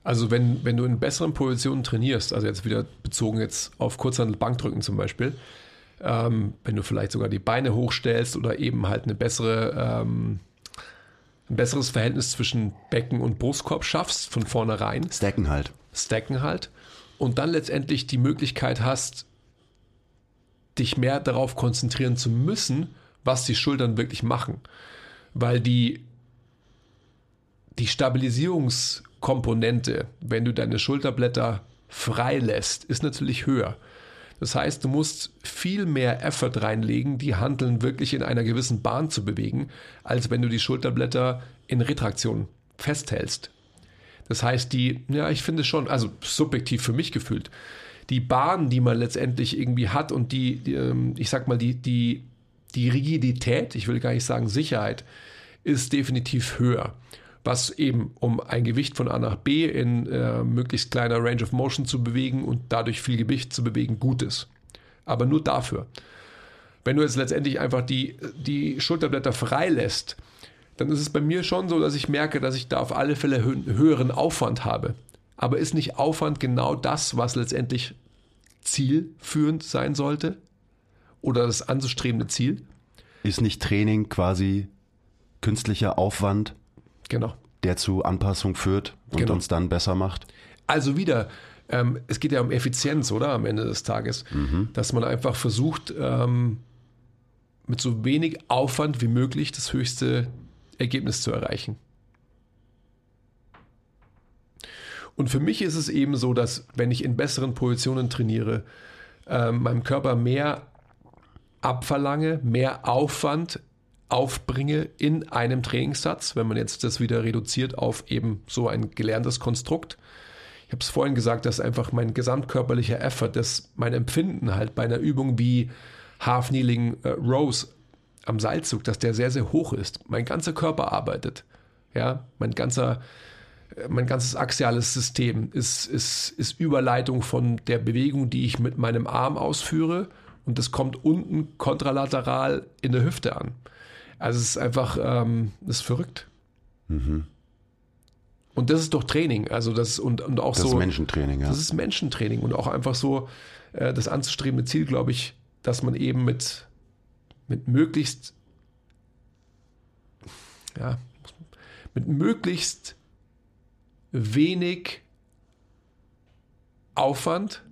Also wenn, wenn du in besseren Positionen trainierst, also jetzt wieder bezogen jetzt auf Kurzhandel Bankdrücken zum Beispiel, ähm, wenn du vielleicht sogar die Beine hochstellst oder eben halt eine bessere, ähm, ein besseres Verhältnis zwischen Becken und Brustkorb schaffst, von vornherein. Stacken halt. Stacken halt. Und dann letztendlich die Möglichkeit hast, dich mehr darauf konzentrieren zu müssen, was die Schultern wirklich machen. Weil die, die Stabilisierungskomponente, wenn du deine Schulterblätter frei lässt, ist natürlich höher. Das heißt, du musst viel mehr Effort reinlegen, die Handeln wirklich in einer gewissen Bahn zu bewegen, als wenn du die Schulterblätter in Retraktion festhältst. Das heißt, die, ja, ich finde schon, also subjektiv für mich gefühlt, die Bahn, die man letztendlich irgendwie hat und die, die ähm, ich sag mal, die, die, die Rigidität, ich will gar nicht sagen Sicherheit, ist definitiv höher was eben um ein Gewicht von A nach B in äh, möglichst kleiner Range of Motion zu bewegen und dadurch viel Gewicht zu bewegen, gut ist. Aber nur dafür. Wenn du jetzt letztendlich einfach die, die Schulterblätter frei lässt, dann ist es bei mir schon so, dass ich merke, dass ich da auf alle Fälle hö höheren Aufwand habe. Aber ist nicht Aufwand genau das, was letztendlich zielführend sein sollte? Oder das anzustrebende Ziel? Ist nicht Training quasi künstlicher Aufwand Genau. Der zu Anpassung führt und genau. uns dann besser macht. Also wieder, ähm, es geht ja um Effizienz, oder? Am Ende des Tages. Mhm. Dass man einfach versucht, ähm, mit so wenig Aufwand wie möglich das höchste Ergebnis zu erreichen. Und für mich ist es eben so, dass wenn ich in besseren Positionen trainiere, äh, meinem Körper mehr abverlange, mehr Aufwand aufbringe in einem Trainingssatz, wenn man jetzt das wieder reduziert auf eben so ein gelerntes Konstrukt. Ich habe es vorhin gesagt, dass einfach mein gesamtkörperlicher Effort, dass mein Empfinden halt bei einer Übung wie Half Kneeling äh, Rose am Seilzug, dass der sehr, sehr hoch ist. Mein ganzer Körper arbeitet. Ja, mein ganzer, äh, mein ganzes axiales System ist, ist, ist Überleitung von der Bewegung, die ich mit meinem Arm ausführe und das kommt unten kontralateral in der Hüfte an. Also es ist einfach, ähm, das ist verrückt. Mhm. Und das ist doch Training, also das und, und auch das so. Das ist Menschentraining, ja. Das ist Menschentraining und auch einfach so äh, das anzustrebende Ziel, glaube ich, dass man eben mit, mit möglichst, ja, mit möglichst wenig Aufwand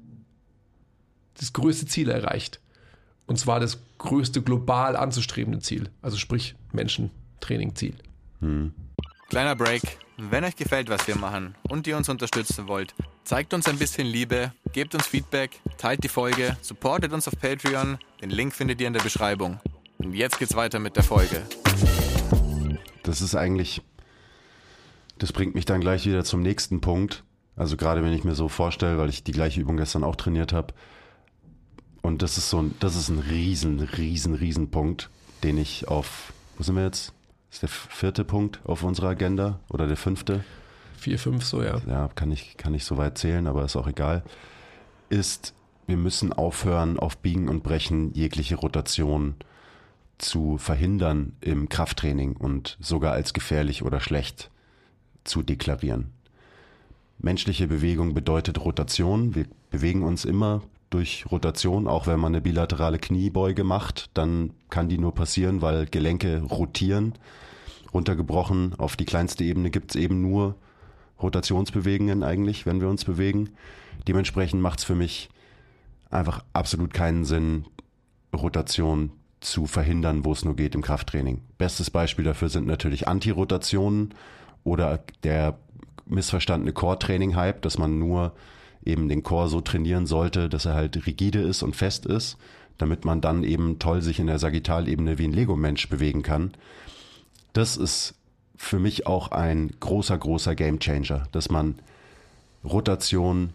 das größte Ziel erreicht. Und zwar das größte global anzustrebende Ziel. Also sprich Menschentraining-Ziel. Hm. Kleiner Break. Wenn euch gefällt, was wir machen und ihr uns unterstützen wollt, zeigt uns ein bisschen Liebe, gebt uns Feedback, teilt die Folge, supportet uns auf Patreon. Den Link findet ihr in der Beschreibung. Und jetzt geht's weiter mit der Folge. Das ist eigentlich, das bringt mich dann gleich wieder zum nächsten Punkt. Also gerade wenn ich mir so vorstelle, weil ich die gleiche Übung gestern auch trainiert habe, und das ist so ein, das ist ein riesen, riesen, riesen Punkt, den ich auf, wo sind wir jetzt? Das ist der vierte Punkt auf unserer Agenda oder der fünfte? Vier, fünf, so ja. Ja, kann ich, kann ich so weit zählen, aber ist auch egal. Ist, wir müssen aufhören, auf Biegen und Brechen jegliche Rotation zu verhindern im Krafttraining und sogar als gefährlich oder schlecht zu deklarieren. Menschliche Bewegung bedeutet Rotation. Wir bewegen uns immer durch Rotation, auch wenn man eine bilaterale Kniebeuge macht, dann kann die nur passieren, weil Gelenke rotieren. Runtergebrochen auf die kleinste Ebene gibt es eben nur Rotationsbewegungen eigentlich, wenn wir uns bewegen. Dementsprechend macht es für mich einfach absolut keinen Sinn, Rotation zu verhindern, wo es nur geht im Krafttraining. Bestes Beispiel dafür sind natürlich Antirotationen oder der missverstandene Core-Training-Hype, dass man nur eben den Core so trainieren sollte, dass er halt rigide ist und fest ist, damit man dann eben toll sich in der Sagittalebene wie ein Lego-Mensch bewegen kann. Das ist für mich auch ein großer, großer Gamechanger, dass man Rotation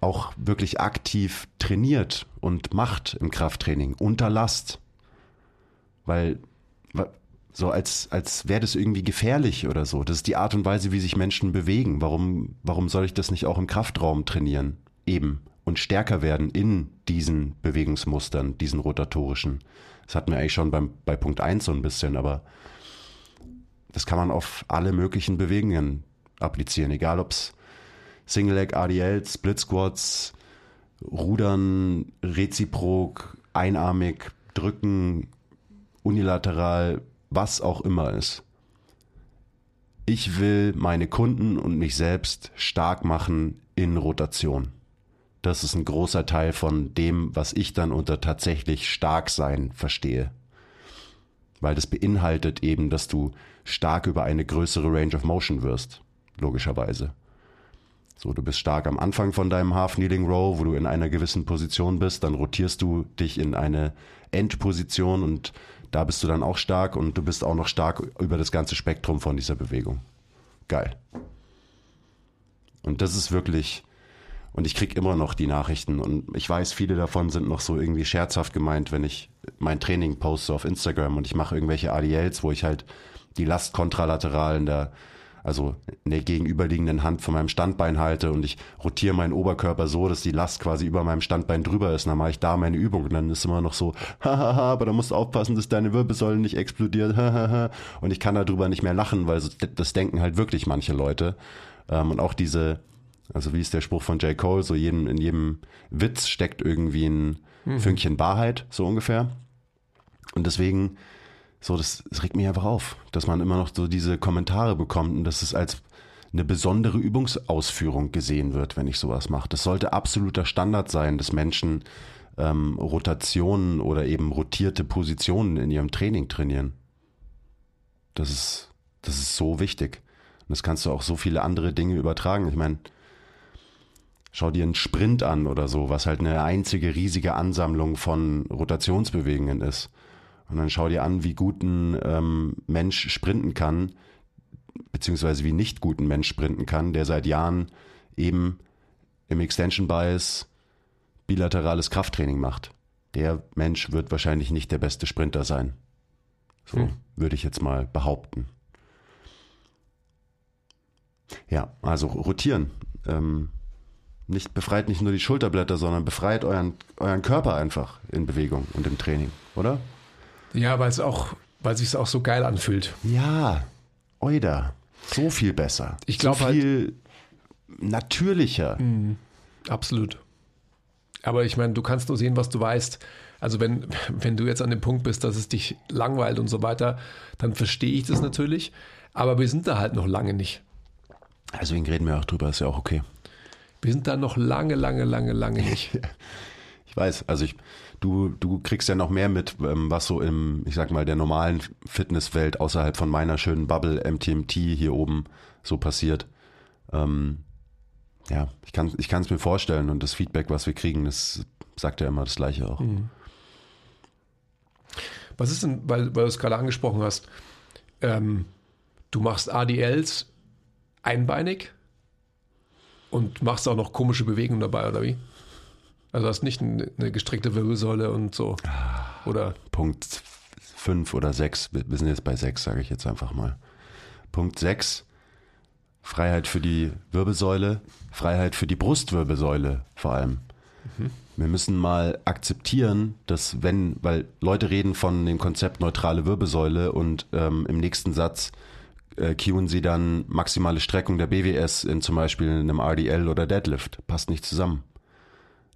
auch wirklich aktiv trainiert und macht im Krafttraining unter Last. Weil so als, als wäre das irgendwie gefährlich oder so. Das ist die Art und Weise, wie sich Menschen bewegen. Warum, warum soll ich das nicht auch im Kraftraum trainieren? Eben. Und stärker werden in diesen Bewegungsmustern, diesen rotatorischen. Das hatten wir eigentlich schon beim, bei Punkt 1 so ein bisschen, aber das kann man auf alle möglichen Bewegungen applizieren. Egal ob es Single Leg ADL, Split Squats, Rudern, Reziprok, einarmig, drücken, unilateral, was auch immer ist. Ich will meine Kunden und mich selbst stark machen in Rotation. Das ist ein großer Teil von dem, was ich dann unter tatsächlich stark sein verstehe. Weil das beinhaltet eben, dass du stark über eine größere Range of Motion wirst, logischerweise. So, du bist stark am Anfang von deinem Half Kneeling Row, wo du in einer gewissen Position bist, dann rotierst du dich in eine Endposition und da bist du dann auch stark und du bist auch noch stark über das ganze Spektrum von dieser Bewegung. Geil. Und das ist wirklich, und ich kriege immer noch die Nachrichten und ich weiß, viele davon sind noch so irgendwie scherzhaft gemeint, wenn ich mein Training poste auf Instagram und ich mache irgendwelche ADLs, wo ich halt die Last kontralateral in der also in der gegenüberliegenden Hand von meinem Standbein halte und ich rotiere meinen Oberkörper so, dass die Last quasi über meinem Standbein drüber ist. Und dann mache ich da meine Übung und dann ist immer noch so, hahaha, aber da musst du aufpassen, dass deine Wirbelsäule nicht explodiert, hahaha. Und ich kann darüber nicht mehr lachen, weil das denken halt wirklich manche Leute. Ähm, und auch diese, also wie ist der Spruch von J. Cole, so jedem, in jedem Witz steckt irgendwie ein mhm. Fünkchen Wahrheit, so ungefähr. Und deswegen so, das, das regt mich einfach auf, dass man immer noch so diese Kommentare bekommt und dass es als eine besondere Übungsausführung gesehen wird, wenn ich sowas mache. Das sollte absoluter Standard sein, dass Menschen ähm, Rotationen oder eben rotierte Positionen in ihrem Training trainieren. Das ist, das ist so wichtig. Und das kannst du auch so viele andere Dinge übertragen. Ich meine, schau dir einen Sprint an oder so, was halt eine einzige riesige Ansammlung von Rotationsbewegungen ist. Und dann schau dir an, wie gut ein ähm, Mensch sprinten kann, beziehungsweise wie nicht gut ein Mensch sprinten kann, der seit Jahren eben im Extension Bias bilaterales Krafttraining macht. Der Mensch wird wahrscheinlich nicht der beste Sprinter sein. So hm. würde ich jetzt mal behaupten. Ja, also rotieren. Ähm, nicht befreit nicht nur die Schulterblätter, sondern befreit euren, euren Körper einfach in Bewegung und im Training, oder? Ja, weil es auch, weil sich auch so geil anfühlt. Ja, Oida. So viel besser. Ich glaube so halt viel halt, natürlicher. Mh, absolut. Aber ich meine, du kannst nur sehen, was du weißt. Also wenn, wenn du jetzt an dem Punkt bist, dass es dich langweilt und so weiter, dann verstehe ich das natürlich. Aber wir sind da halt noch lange nicht. Deswegen reden wir auch drüber, ist ja auch okay. Wir sind da noch lange, lange, lange, lange nicht. ich weiß, also ich, du, du kriegst ja noch mehr mit, ähm, was so im, ich sag mal, der normalen Fitnesswelt außerhalb von meiner schönen Bubble MTMT hier oben so passiert. Ähm, ja, ich kann ich es mir vorstellen und das Feedback, was wir kriegen, das sagt ja immer das Gleiche auch. Mhm. Was ist denn, weil, weil du es gerade angesprochen hast, ähm, du machst ADLs einbeinig und machst auch noch komische Bewegungen dabei, oder wie? Also hast nicht eine gestreckte Wirbelsäule und so. Oder? Punkt 5 oder 6. Wir sind jetzt bei 6, sage ich jetzt einfach mal. Punkt 6. Freiheit für die Wirbelsäule, Freiheit für die Brustwirbelsäule vor allem. Mhm. Wir müssen mal akzeptieren, dass wenn, weil Leute reden von dem Konzept neutrale Wirbelsäule und ähm, im nächsten Satz äh, cueen sie dann maximale Streckung der BWS in zum Beispiel einem RDL oder Deadlift. Passt nicht zusammen.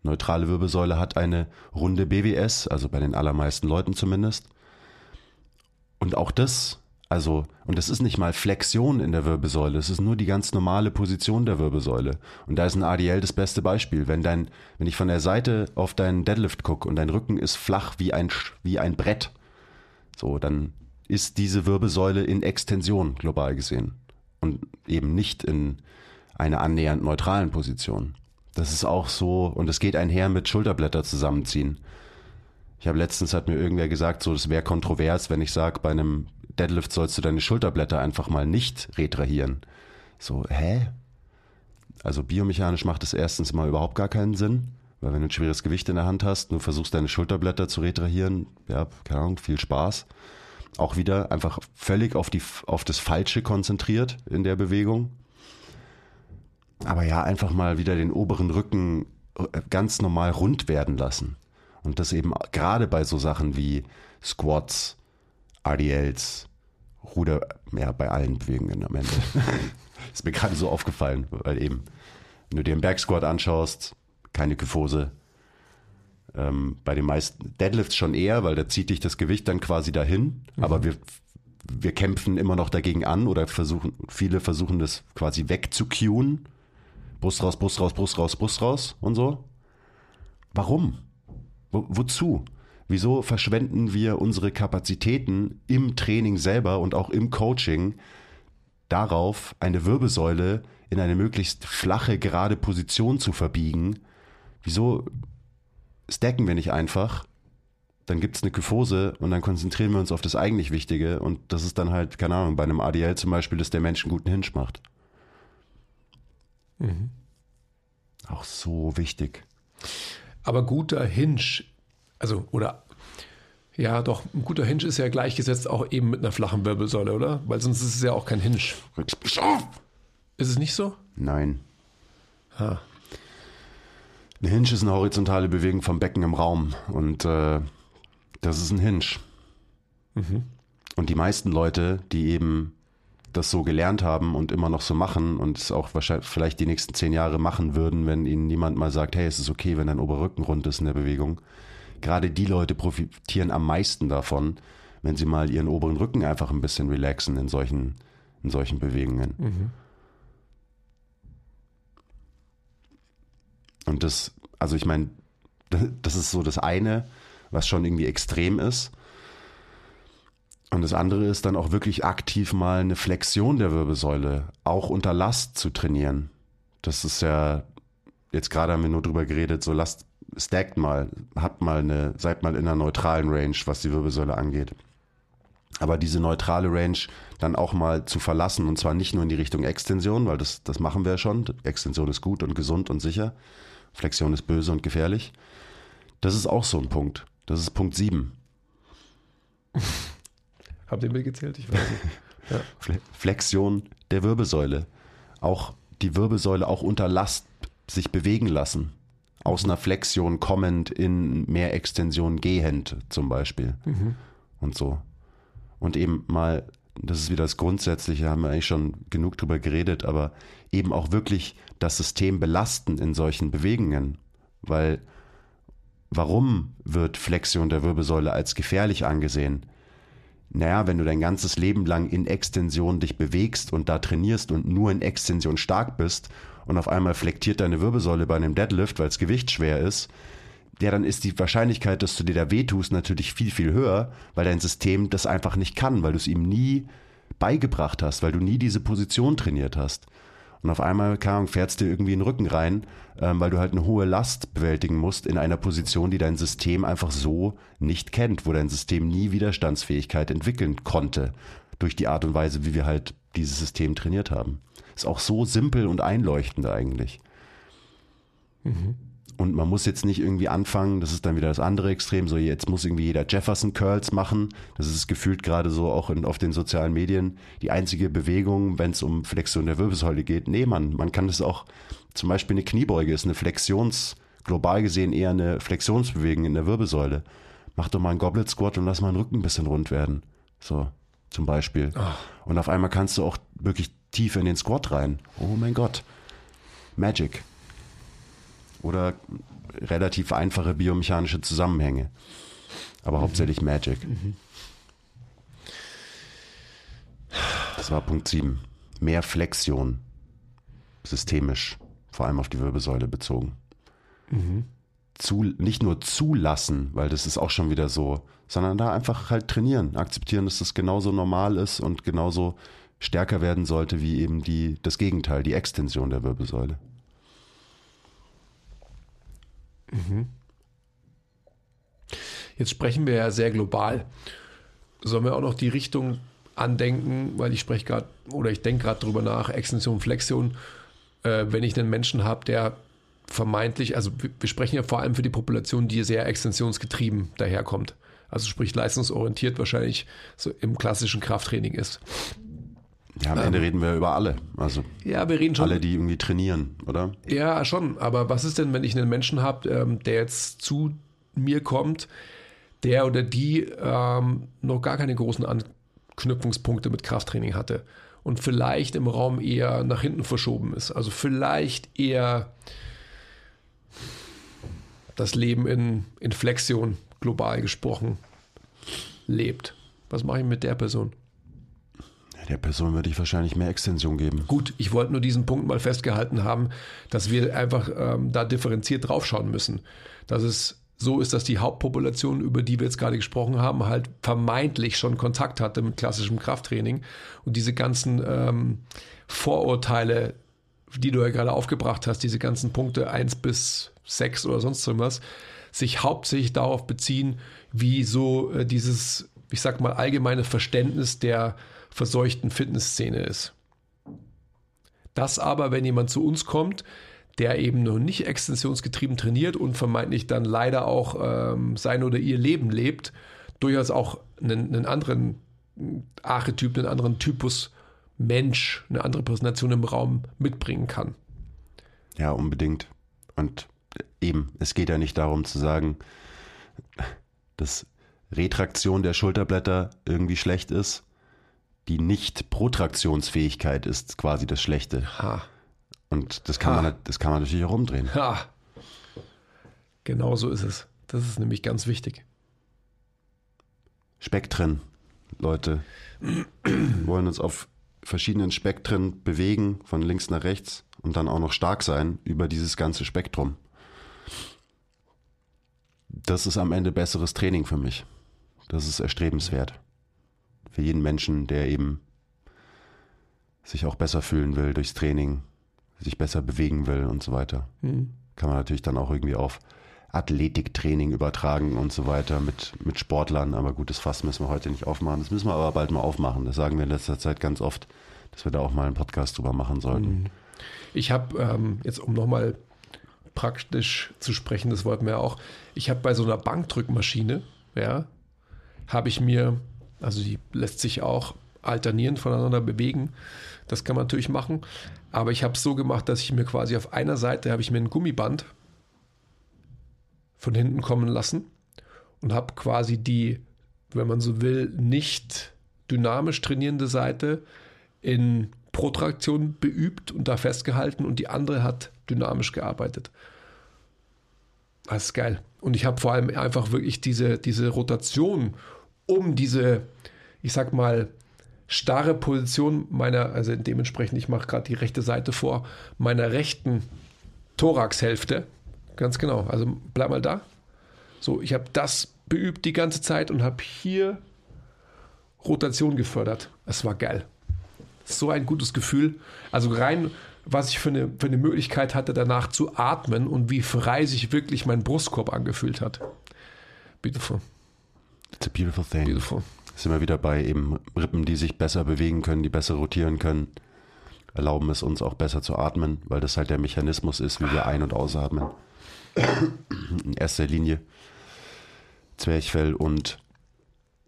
Neutrale Wirbelsäule hat eine runde BWS, also bei den allermeisten Leuten zumindest. Und auch das Also, und das ist nicht mal Flexion in der Wirbelsäule, es ist nur die ganz normale Position der Wirbelsäule. Und da ist ein ADL das beste Beispiel. Wenn dein, wenn ich von der Seite auf deinen Deadlift gucke und dein Rücken ist flach wie ein, wie ein Brett, so, dann ist diese Wirbelsäule in Extension global gesehen. Und eben nicht in einer annähernd neutralen Position. Das ist auch so, und es geht einher mit Schulterblätter zusammenziehen. Ich habe letztens hat mir irgendwer gesagt, so das wäre kontrovers, wenn ich sage, bei einem Deadlift sollst du deine Schulterblätter einfach mal nicht retrahieren. So, hä? Also biomechanisch macht es erstens mal überhaupt gar keinen Sinn, weil wenn du ein schweres Gewicht in der Hand hast, du versuchst deine Schulterblätter zu retrahieren, ja, keine Ahnung, viel Spaß. Auch wieder einfach völlig auf, die, auf das Falsche konzentriert in der Bewegung. Aber ja, einfach mal wieder den oberen Rücken äh, ganz normal rund werden lassen. Und das eben gerade bei so Sachen wie Squats, RDLs, Ruder, ja, bei allen Bewegungen am Ende. ist mir gerade so aufgefallen, weil eben, wenn du dir einen Backsquat anschaust, keine Kyphose. Ähm, bei den meisten Deadlifts schon eher, weil da zieht dich das Gewicht dann quasi dahin. Mhm. Aber wir, wir kämpfen immer noch dagegen an oder versuchen, viele versuchen das quasi wegzucueen. Brust raus, Brust raus, Brust raus, Brust raus und so. Warum? Wo, wozu? Wieso verschwenden wir unsere Kapazitäten im Training selber und auch im Coaching darauf, eine Wirbelsäule in eine möglichst flache, gerade Position zu verbiegen? Wieso stacken wir nicht einfach? Dann gibt es eine Kyphose und dann konzentrieren wir uns auf das eigentlich Wichtige und das ist dann halt, keine Ahnung, bei einem ADL zum Beispiel, dass der Mensch einen guten Hinge macht. Mhm. Auch so wichtig. Aber guter Hinge also, oder ja, doch, ein guter Hinge ist ja gleichgesetzt auch eben mit einer flachen Wirbelsäule, oder? Weil sonst ist es ja auch kein Hinge. Ist es nicht so? Nein. Ha. Ein Hinge ist eine horizontale Bewegung vom Becken im Raum und äh, das ist ein Hinge. Mhm. Und die meisten Leute, die eben das so gelernt haben und immer noch so machen und es auch wahrscheinlich vielleicht die nächsten zehn Jahre machen würden, wenn ihnen niemand mal sagt, hey, es ist okay, wenn dein Oberrücken rund ist in der Bewegung, gerade die Leute profitieren am meisten davon, wenn sie mal ihren oberen Rücken einfach ein bisschen relaxen in solchen, in solchen Bewegungen. Mhm. Und das, also ich meine, das ist so das eine, was schon irgendwie extrem ist. Und das andere ist dann auch wirklich aktiv mal eine Flexion der Wirbelsäule, auch unter Last zu trainieren. Das ist ja, jetzt gerade haben wir nur drüber geredet, so Last, stackt mal, habt mal eine, seid mal in einer neutralen Range, was die Wirbelsäule angeht. Aber diese neutrale Range dann auch mal zu verlassen und zwar nicht nur in die Richtung Extension, weil das, das machen wir schon. Extension ist gut und gesund und sicher. Flexion ist böse und gefährlich. Das ist auch so ein Punkt. Das ist Punkt 7. Habt ihr mitgezählt? Ich weiß nicht. Ja. Flexion der Wirbelsäule. Auch die Wirbelsäule auch unter Last sich bewegen lassen aus einer Flexion kommend in mehr Extension gehend zum Beispiel. Mhm. Und so. Und eben mal, das ist wieder das Grundsätzliche, haben wir eigentlich schon genug drüber geredet, aber eben auch wirklich das System belasten in solchen Bewegungen. Weil warum wird Flexion der Wirbelsäule als gefährlich angesehen? Naja, wenn du dein ganzes Leben lang in Extension dich bewegst und da trainierst und nur in Extension stark bist und auf einmal flektiert deine Wirbelsäule bei einem Deadlift, weil das Gewicht schwer ist, ja, dann ist die Wahrscheinlichkeit, dass du dir da wehtust, natürlich viel, viel höher, weil dein System das einfach nicht kann, weil du es ihm nie beigebracht hast, weil du nie diese Position trainiert hast. Und auf einmal, keine Ahnung, fährst du irgendwie in den Rücken rein, ähm, weil du halt eine hohe Last bewältigen musst in einer Position, die dein System einfach so nicht kennt, wo dein System nie Widerstandsfähigkeit entwickeln konnte, durch die Art und Weise, wie wir halt dieses System trainiert haben. Ist auch so simpel und einleuchtend eigentlich. Mhm. Und man muss jetzt nicht irgendwie anfangen, das ist dann wieder das andere Extrem, so jetzt muss irgendwie jeder Jefferson Curls machen. Das ist gefühlt gerade so auch in, auf den sozialen Medien die einzige Bewegung, wenn es um Flexion der Wirbelsäule geht. Nee, man, man kann das auch, zum Beispiel eine Kniebeuge ist eine Flexions, global gesehen eher eine Flexionsbewegung in der Wirbelsäule. Mach doch mal einen Goblet Squat und lass mal den Rücken ein bisschen rund werden. So, zum Beispiel. Ach. Und auf einmal kannst du auch wirklich tief in den Squat rein. Oh mein Gott. Magic. Oder relativ einfache biomechanische Zusammenhänge. Aber mhm. hauptsächlich Magic. Mhm. Das war Punkt 7. Mehr Flexion. Systemisch. Vor allem auf die Wirbelsäule bezogen. Zu, nicht nur zulassen, weil das ist auch schon wieder so, sondern da einfach halt trainieren. Akzeptieren, dass das genauso normal ist und genauso stärker werden sollte wie eben die, das Gegenteil, die Extension der Wirbelsäule. Jetzt sprechen wir ja sehr global. Sollen wir auch noch die Richtung andenken, weil ich spreche gerade oder ich denke gerade drüber nach, Extension, Flexion, äh, wenn ich einen Menschen habe, der vermeintlich, also wir, wir sprechen ja vor allem für die Population, die sehr extensionsgetrieben daherkommt. Also sprich leistungsorientiert wahrscheinlich so im klassischen Krafttraining ist. Ja, am Ende reden wir über alle. Also Ja, wir reden schon. alle, die irgendwie trainieren, oder? Ja, schon. Aber was ist denn, wenn ich einen Menschen habe, ähm, der jetzt zu mir kommt, der oder die ähm, noch gar keine großen Anknüpfungspunkte mit Krafttraining hatte und vielleicht im Raum eher nach hinten verschoben ist. Also vielleicht eher das Leben in, in Flexion, global gesprochen, lebt. Was mache ich mit der Person? Der Person würde ich wahrscheinlich mehr Extension geben. Gut, ich wollte nur diesen Punkt mal festgehalten haben, dass wir einfach ähm, da differenziert draufschauen müssen. Dass es so ist, dass die Hauptpopulation, über die wir jetzt gerade gesprochen haben, halt vermeintlich schon Kontakt hatte mit klassischem Krafttraining und diese ganzen ähm, Vorurteile, die du ja gerade aufgebracht hast, diese ganzen Punkte 1 bis 6 oder sonst irgendwas, sich hauptsächlich darauf beziehen, wie so äh, dieses, ich sag mal, allgemeine Verständnis der verseuchten Fitnessszene ist. Das aber, wenn jemand zu uns kommt, der eben noch nicht extensionsgetrieben trainiert und vermeintlich dann leider auch ähm, sein oder ihr Leben lebt, durchaus auch einen, einen anderen Archetyp, einen anderen Typus Mensch, eine andere Präsentation im Raum mitbringen kann. Ja, unbedingt. Und eben, es geht ja nicht darum zu sagen, dass Retraktion der Schulterblätter irgendwie schlecht ist. Die Nicht-Protraktionsfähigkeit ist quasi das Schlechte. Ha. Und das kann, Ha. man, das kann man natürlich auch umdrehen. Ha. Genau so ist es. Das ist nämlich ganz wichtig. Spektren, Leute. Wir wollen uns auf verschiedenen Spektren bewegen, von links nach rechts und dann auch noch stark sein über dieses ganze Spektrum. Das ist am Ende besseres Training für mich. Das ist erstrebenswert. Für jeden Menschen, der eben sich auch besser fühlen will durchs Training, sich besser bewegen will und so weiter. Kann man natürlich dann auch irgendwie auf Athletiktraining übertragen und so weiter mit, mit Sportlern. Aber gut, das Fass müssen wir heute nicht aufmachen. Das müssen wir aber bald mal aufmachen. Das sagen wir in letzter Zeit ganz oft, dass wir da auch mal einen Podcast drüber machen sollten. Ich habe ähm, jetzt, um nochmal praktisch zu sprechen, das wollten wir ja auch, ich habe bei so einer Bankdrückmaschine, ja, habe ich mir, also die lässt sich auch alternierend voneinander bewegen. Das kann man natürlich machen. Aber ich habe es so gemacht, dass ich mir quasi auf einer Seite habe ich mir ein Gummiband von hinten kommen lassen und habe quasi die, wenn man so will, nicht dynamisch trainierende Seite in Protraktion beübt und da festgehalten und die andere hat dynamisch gearbeitet. Das ist geil. Und ich habe vor allem einfach wirklich diese, diese Rotation um diese, ich sag mal, starre Position meiner, also dementsprechend, ich mache gerade die rechte Seite vor, meiner rechten Thoraxhälfte. Ganz genau. Also bleib mal da. So, ich habe das beübt die ganze Zeit und habe hier Rotation gefördert. Es war geil. So ein gutes Gefühl. Also rein, was ich für eine, für eine Möglichkeit hatte, danach zu atmen und wie frei sich wirklich mein Brustkorb angefühlt hat. Beautiful. It's a beautiful thing. Beautiful. Sind wir wieder bei eben Rippen, die sich besser bewegen können, die besser rotieren können, erlauben es uns auch besser zu atmen, weil das halt der Mechanismus ist, wie wir ein- und ausatmen. In erster Linie Zwerchfell und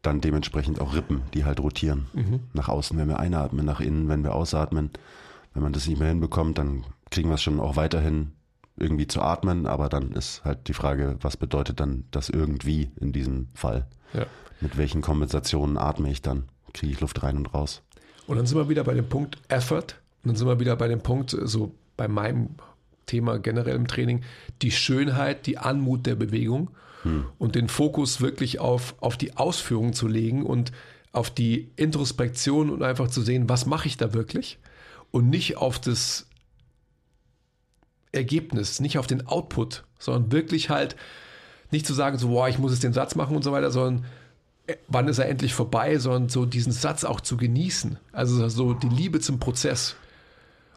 dann dementsprechend auch Rippen, die halt rotieren. Nach außen, wenn wir einatmen, nach innen, wenn wir ausatmen. Wenn man das nicht mehr hinbekommt, dann kriegen wir es schon auch weiterhin irgendwie zu atmen, aber dann ist halt die Frage, was bedeutet dann das irgendwie in diesem Fall? Ja. Mit welchen Kompensationen atme ich dann? Kriege ich Luft rein und raus? Und dann sind wir wieder bei dem Punkt Effort. Und dann sind wir wieder bei dem Punkt, so bei meinem Thema generell im Training, die Schönheit, die Anmut der Bewegung und den Fokus wirklich auf, auf die Ausführung zu legen und auf die Introspektion und einfach zu sehen, was mache ich da wirklich und nicht auf das Ergebnis, nicht auf den Output, sondern wirklich halt nicht zu sagen, so, boah, ich muss jetzt den Satz machen und so weiter, sondern äh, wann ist er endlich vorbei, sondern so diesen Satz auch zu genießen. Also so die Liebe zum Prozess.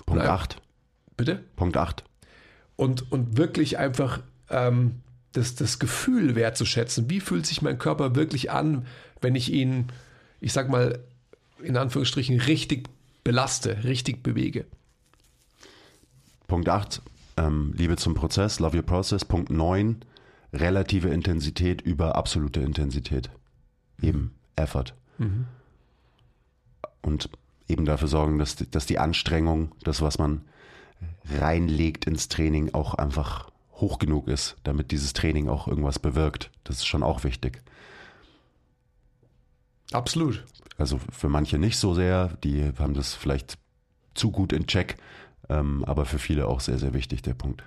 Punkt 8. Bitte? Punkt 8. Und, und wirklich einfach ähm, das, das Gefühl wertzuschätzen. Wie fühlt sich mein Körper wirklich an, wenn ich ihn, ich sag mal, in Anführungsstrichen richtig belaste, richtig bewege? Punkt 8, ähm, Liebe zum Prozess, Love Your Process. Punkt 9, relative Intensität über absolute Intensität. Eben Effort. Mhm. Und eben dafür sorgen, dass, dass die Anstrengung, das, was man reinlegt ins Training, auch einfach hoch genug ist, damit dieses Training auch irgendwas bewirkt. Das ist schon auch wichtig. Absolut. Also für manche nicht so sehr, die haben das vielleicht zu gut in Check, ähm, aber für viele auch sehr, sehr wichtig, der Punkt.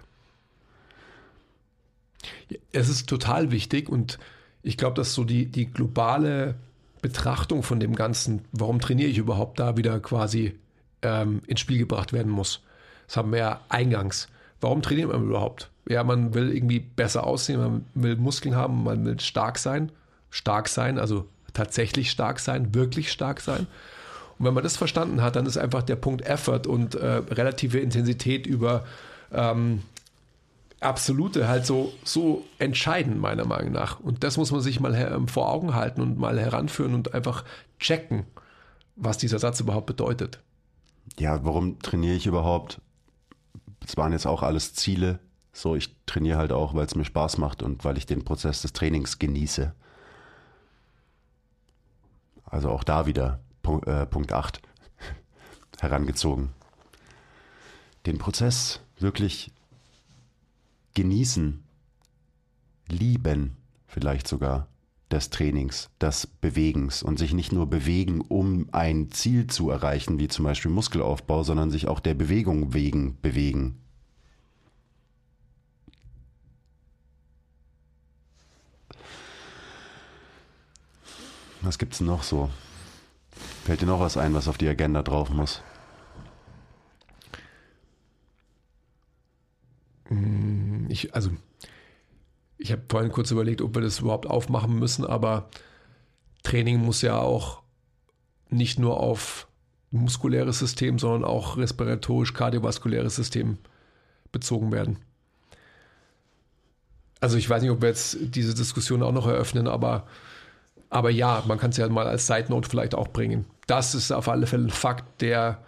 Es ist total wichtig und ich glaube, dass so die, die globale Betrachtung von dem Ganzen, warum trainiere ich überhaupt da wieder quasi ähm, ins Spiel gebracht werden muss. Das haben wir ja eingangs. Warum trainiert man überhaupt? Ja, man will irgendwie besser aussehen, man will Muskeln haben, man will stark sein. Stark sein, also tatsächlich stark sein, wirklich stark sein. Und wenn man das verstanden hat, dann ist einfach der Punkt Effort und äh, relative Intensität über ähm, absolute halt so, so entscheidend, meiner Meinung nach. Und das muss man sich mal her, vor Augen halten und mal heranführen und einfach checken, was dieser Satz überhaupt bedeutet. Ja, warum trainiere ich überhaupt? Das waren jetzt auch alles Ziele. So, ich trainiere halt auch, weil es mir Spaß macht und weil ich den Prozess des Trainings genieße. Also auch da wieder Punkt, äh, Punkt 8 herangezogen. Den Prozess wirklich genießen, lieben vielleicht sogar des Trainings, des Bewegens und sich nicht nur bewegen, um ein Ziel zu erreichen, wie zum Beispiel Muskelaufbau, sondern sich auch der Bewegung wegen bewegen. Was gibt's denn noch so? Fällt dir noch was ein, was auf die Agenda drauf muss? Ich, also, ich habe vorhin kurz überlegt, ob wir das überhaupt aufmachen müssen, aber Training muss ja auch nicht nur auf muskuläres System, sondern auch respiratorisch-kardiovaskuläres System bezogen werden. Also ich weiß nicht, ob wir jetzt diese Diskussion auch noch eröffnen, aber, aber ja, man kann es ja mal als Side Note vielleicht auch bringen. Das ist auf alle Fälle ein Fakt, der,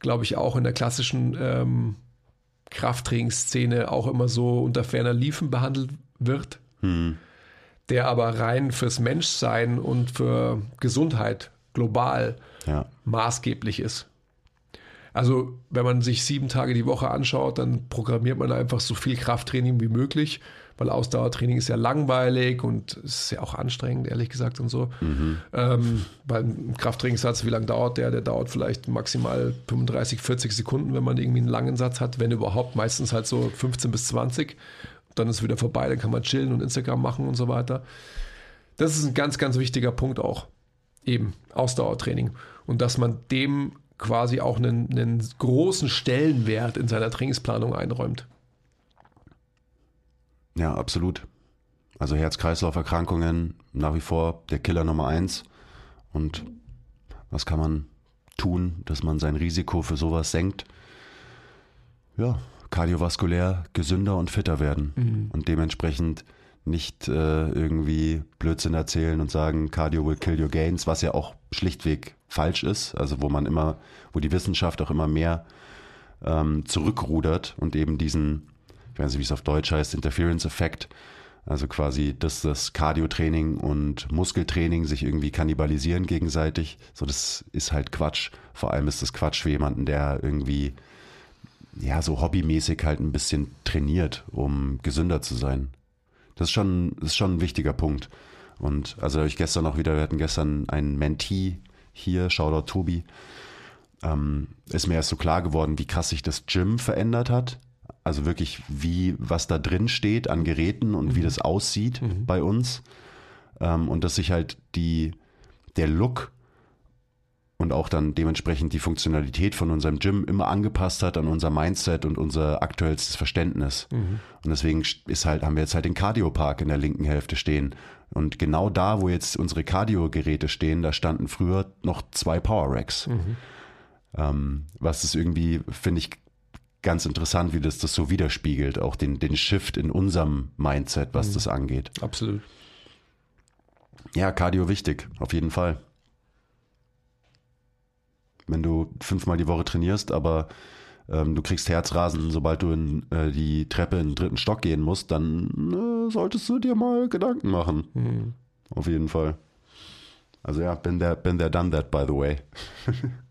glaube ich, auch in der klassischen ähm, Krafttrainingsszene auch immer so unter ferner Liefen behandelt wird, Hm. der aber rein fürs Menschsein und für Gesundheit global Ja. maßgeblich ist. Also, wenn man sich sieben Tage die Woche anschaut, dann programmiert man einfach so viel Krafttraining wie möglich, weil Ausdauertraining ist ja langweilig und es ist ja auch anstrengend, ehrlich gesagt und so. Ähm, weil ein Krafttrainingssatz, wie lange dauert der? Der dauert vielleicht maximal 35, 40 Sekunden, wenn man irgendwie einen langen Satz hat, wenn überhaupt, meistens halt so 15 bis 20. Dann ist wieder vorbei, dann kann man chillen und Instagram machen und so weiter. Das ist ein ganz, ganz wichtiger Punkt auch. Eben, Ausdauertraining. Und dass man dem quasi auch einen, einen großen Stellenwert in seiner Trainingsplanung einräumt. Ja, absolut. Also Herz-Kreislauf-Erkrankungen nach wie vor der Killer Nummer eins. Und was kann man tun, dass man sein Risiko für sowas senkt? Ja, kardiovaskulär gesünder und fitter werden und dementsprechend nicht äh, irgendwie Blödsinn erzählen und sagen, Cardio will kill your gains, was ja auch schlichtweg falsch ist, also wo man immer, wo die Wissenschaft auch immer mehr ähm, zurückrudert und eben diesen, ich weiß nicht, wie es auf Deutsch heißt, Interference-Effekt, also quasi, dass das Cardio-Training und Muskeltraining sich irgendwie kannibalisieren gegenseitig. So, das ist halt Quatsch. Vor allem ist das Quatsch für jemanden, der irgendwie, ja, so hobbymäßig halt ein bisschen trainiert, um gesünder zu sein. Das ist schon, das ist schon ein wichtiger Punkt. Und also ich gestern auch wieder, wir hatten gestern einen Mentee hier, Shoutout Tobi, ähm, ist mir erst so klar geworden, wie krass sich das Gym verändert hat. Also wirklich, wie, was da drin steht an Geräten und wie das aussieht bei uns. Ähm, und dass sich halt die, der Look und auch dann dementsprechend die Funktionalität von unserem Gym immer angepasst hat an unser Mindset und unser aktuellstes Verständnis. Mhm. Und deswegen ist halt, haben wir jetzt halt den Cardiopark in der linken Hälfte stehen. Und genau da, wo jetzt unsere Cardio-Geräte stehen, da standen früher noch zwei Power Racks. Mhm. Ähm, was ist irgendwie, finde ich, ganz interessant, wie das das so widerspiegelt, auch den, den Shift in unserem Mindset, was mhm. das angeht. Absolut. Ja, Cardio wichtig, auf jeden Fall wenn du fünfmal die Woche trainierst, aber ähm, du kriegst Herzrasen, sobald du in äh, die Treppe in den dritten Stock gehen musst, dann äh, solltest du dir mal Gedanken machen. Mhm. Auf jeden Fall. Also ja, bin there, been there, done that, by the way.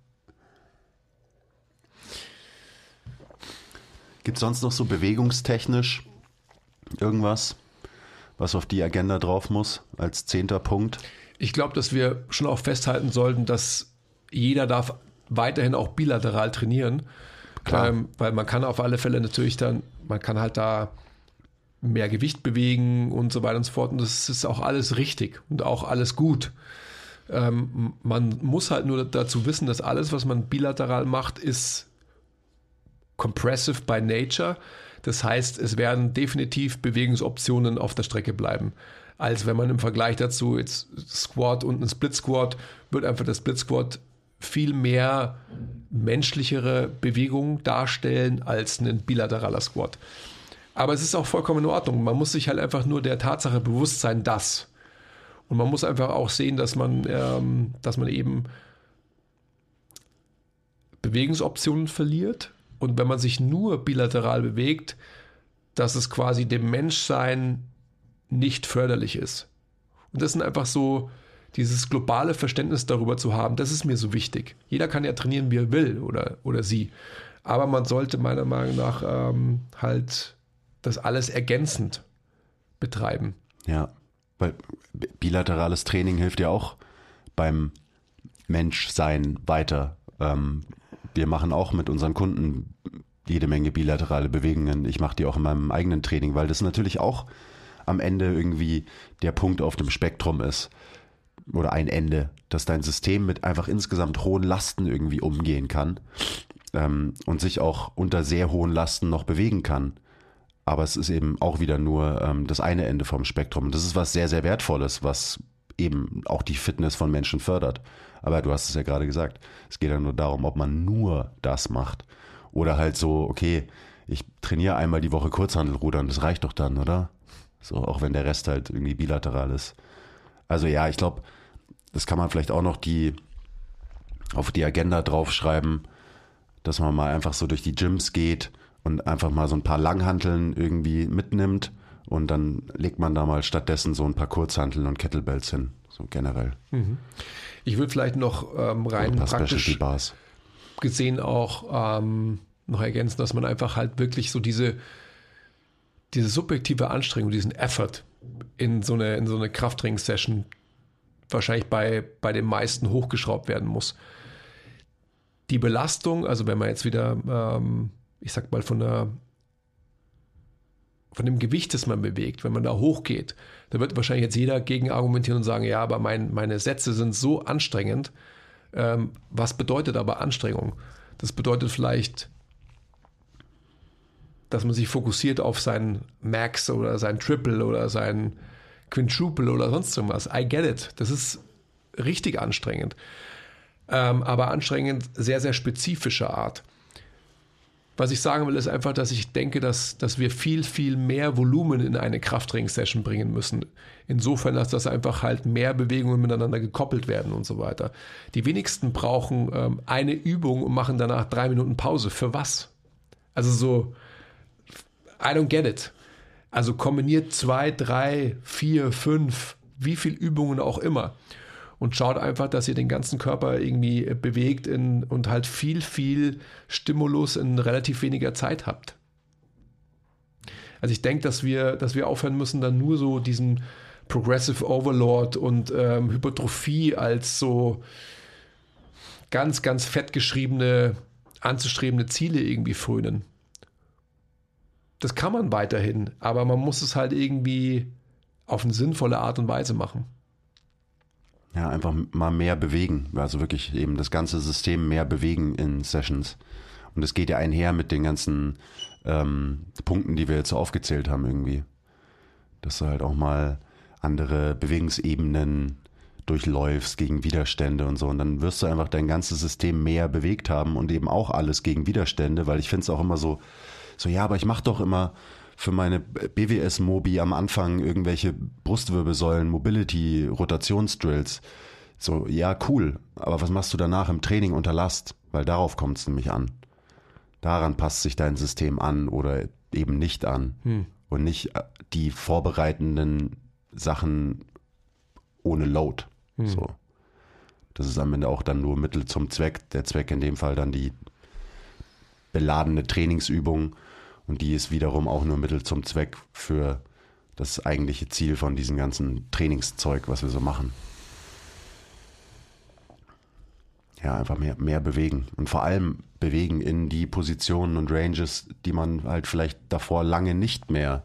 Gibt es sonst noch so bewegungstechnisch irgendwas, was auf die Agenda drauf muss als zehnter Punkt? Ich glaube, dass wir schon auch festhalten sollten, dass jeder darf weiterhin auch bilateral trainieren. Klar. Ähm, weil man kann auf alle Fälle natürlich dann, man kann halt da mehr Gewicht bewegen und so weiter und so fort. Und das ist auch alles richtig und auch alles gut. Ähm, man muss halt nur dazu wissen, dass alles, was man bilateral macht, ist compressive by nature. Das heißt, es werden definitiv Bewegungsoptionen auf der Strecke bleiben. Als wenn man im Vergleich dazu jetzt Squat und ein Split Squat wird einfach der Split Squat viel mehr menschlichere Bewegungen darstellen als ein bilateraler Squat. Aber es ist auch vollkommen in Ordnung. Man muss sich halt einfach nur der Tatsache bewusst sein, dass. Und man muss einfach auch sehen, dass man, ähm, dass man eben Bewegungsoptionen verliert. Und wenn man sich nur bilateral bewegt, dass es quasi dem Menschsein nicht förderlich ist. Und das sind einfach so dieses globale Verständnis darüber zu haben, das ist mir so wichtig. Jeder kann ja trainieren, wie er will oder, oder sie. Aber man sollte meiner Meinung nach ähm, halt das alles ergänzend betreiben. Ja, weil bilaterales Training hilft ja auch beim Menschsein weiter. Ähm, wir machen auch mit unseren Kunden jede Menge bilaterale Bewegungen. Ich mache die auch in meinem eigenen Training, weil das natürlich auch am Ende irgendwie der Punkt auf dem Spektrum ist oder ein Ende, dass dein System mit einfach insgesamt hohen Lasten irgendwie umgehen kann ähm, und sich auch unter sehr hohen Lasten noch bewegen kann. Aber es ist eben auch wieder nur ähm, das eine Ende vom Spektrum. Das ist was sehr, sehr Wertvolles, was eben auch die Fitness von Menschen fördert. Aber du hast es ja gerade gesagt, es geht ja nur darum, ob man nur das macht. Oder halt so, okay, ich trainiere einmal die Woche Kurzhandelrudern, das reicht doch dann, oder? So, auch wenn der Rest halt irgendwie bilateral ist. Also ja, ich glaube, das kann man vielleicht auch noch die auf die Agenda draufschreiben, dass man mal einfach so durch die Gyms geht und einfach mal so ein paar Langhanteln irgendwie mitnimmt und dann legt man da mal stattdessen so ein paar Kurzhanteln und Kettlebells hin, so generell. Mhm. Ich würde vielleicht noch ähm, rein praktisch gesehen auch ähm, noch ergänzen, dass man einfach halt wirklich so diese, diese subjektive Anstrengung, diesen Effort in so eine, in so eine Krafttraining-Session wahrscheinlich bei, bei den meisten hochgeschraubt werden muss. Die Belastung, also wenn man jetzt wieder, ähm, ich sag mal, von der von dem Gewicht, das man bewegt, wenn man da hochgeht, da wird wahrscheinlich jetzt jeder gegen argumentieren und sagen, ja, aber mein, meine Sätze sind so anstrengend. Ähm, was bedeutet aber Anstrengung? Das bedeutet vielleicht, dass man sich fokussiert auf seinen Max oder sein Triple oder sein Quintuple oder sonst irgendwas. I get it. Das ist richtig anstrengend. Ähm, aber anstrengend sehr, sehr spezifischer Art. Was ich sagen will, ist einfach, dass ich denke, dass, dass wir viel, viel mehr Volumen in eine Krafttraining-Session bringen müssen. Insofern, dass das einfach halt mehr Bewegungen miteinander gekoppelt werden und so weiter. Die wenigsten brauchen ähm, eine Übung und machen danach drei Minuten Pause. Für was? Also so, I don't get it. Also kombiniert zwei, drei, vier, fünf, wie viel Übungen auch immer. Und schaut einfach, dass ihr den ganzen Körper irgendwie bewegt in, und halt viel, viel Stimulus in relativ weniger Zeit habt. Also ich denke, dass wir, dass wir aufhören müssen, dann nur so diesen Progressive Overlord und ähm, Hypertrophie als so ganz, ganz fett geschriebene, anzustrebende Ziele irgendwie frönen das kann man weiterhin, aber man muss es halt irgendwie auf eine sinnvolle Art und Weise machen. Ja, einfach mal mehr bewegen. Also wirklich eben das ganze System mehr bewegen in Sessions. Und das geht ja einher mit den ganzen ähm, Punkten, die wir jetzt so aufgezählt haben irgendwie. Dass du halt auch mal andere Bewegungsebenen durchläufst gegen Widerstände und so. Und dann wirst du einfach dein ganzes System mehr bewegt haben und eben auch alles gegen Widerstände, weil ich finde es auch immer so, so ja, aber ich mache doch immer für meine BWS-Mobi am Anfang irgendwelche Brustwirbelsäulen, Mobility, Rotationsdrills. So, ja, cool. Aber was machst du danach im Training unter Last? Weil darauf kommt es nämlich an. Daran passt sich dein System an oder eben nicht an. Hm. Und nicht äh, die vorbereitenden Sachen ohne Load. Hm. So. Das ist am Ende auch dann nur Mittel zum Zweck. Der Zweck in dem Fall dann die beladene Trainingsübung und die ist wiederum auch nur Mittel zum Zweck für das eigentliche Ziel von diesem ganzen Trainingszeug, was wir so machen. Ja, einfach mehr, mehr bewegen und vor allem bewegen in die Positionen und Ranges, die man halt vielleicht davor lange nicht mehr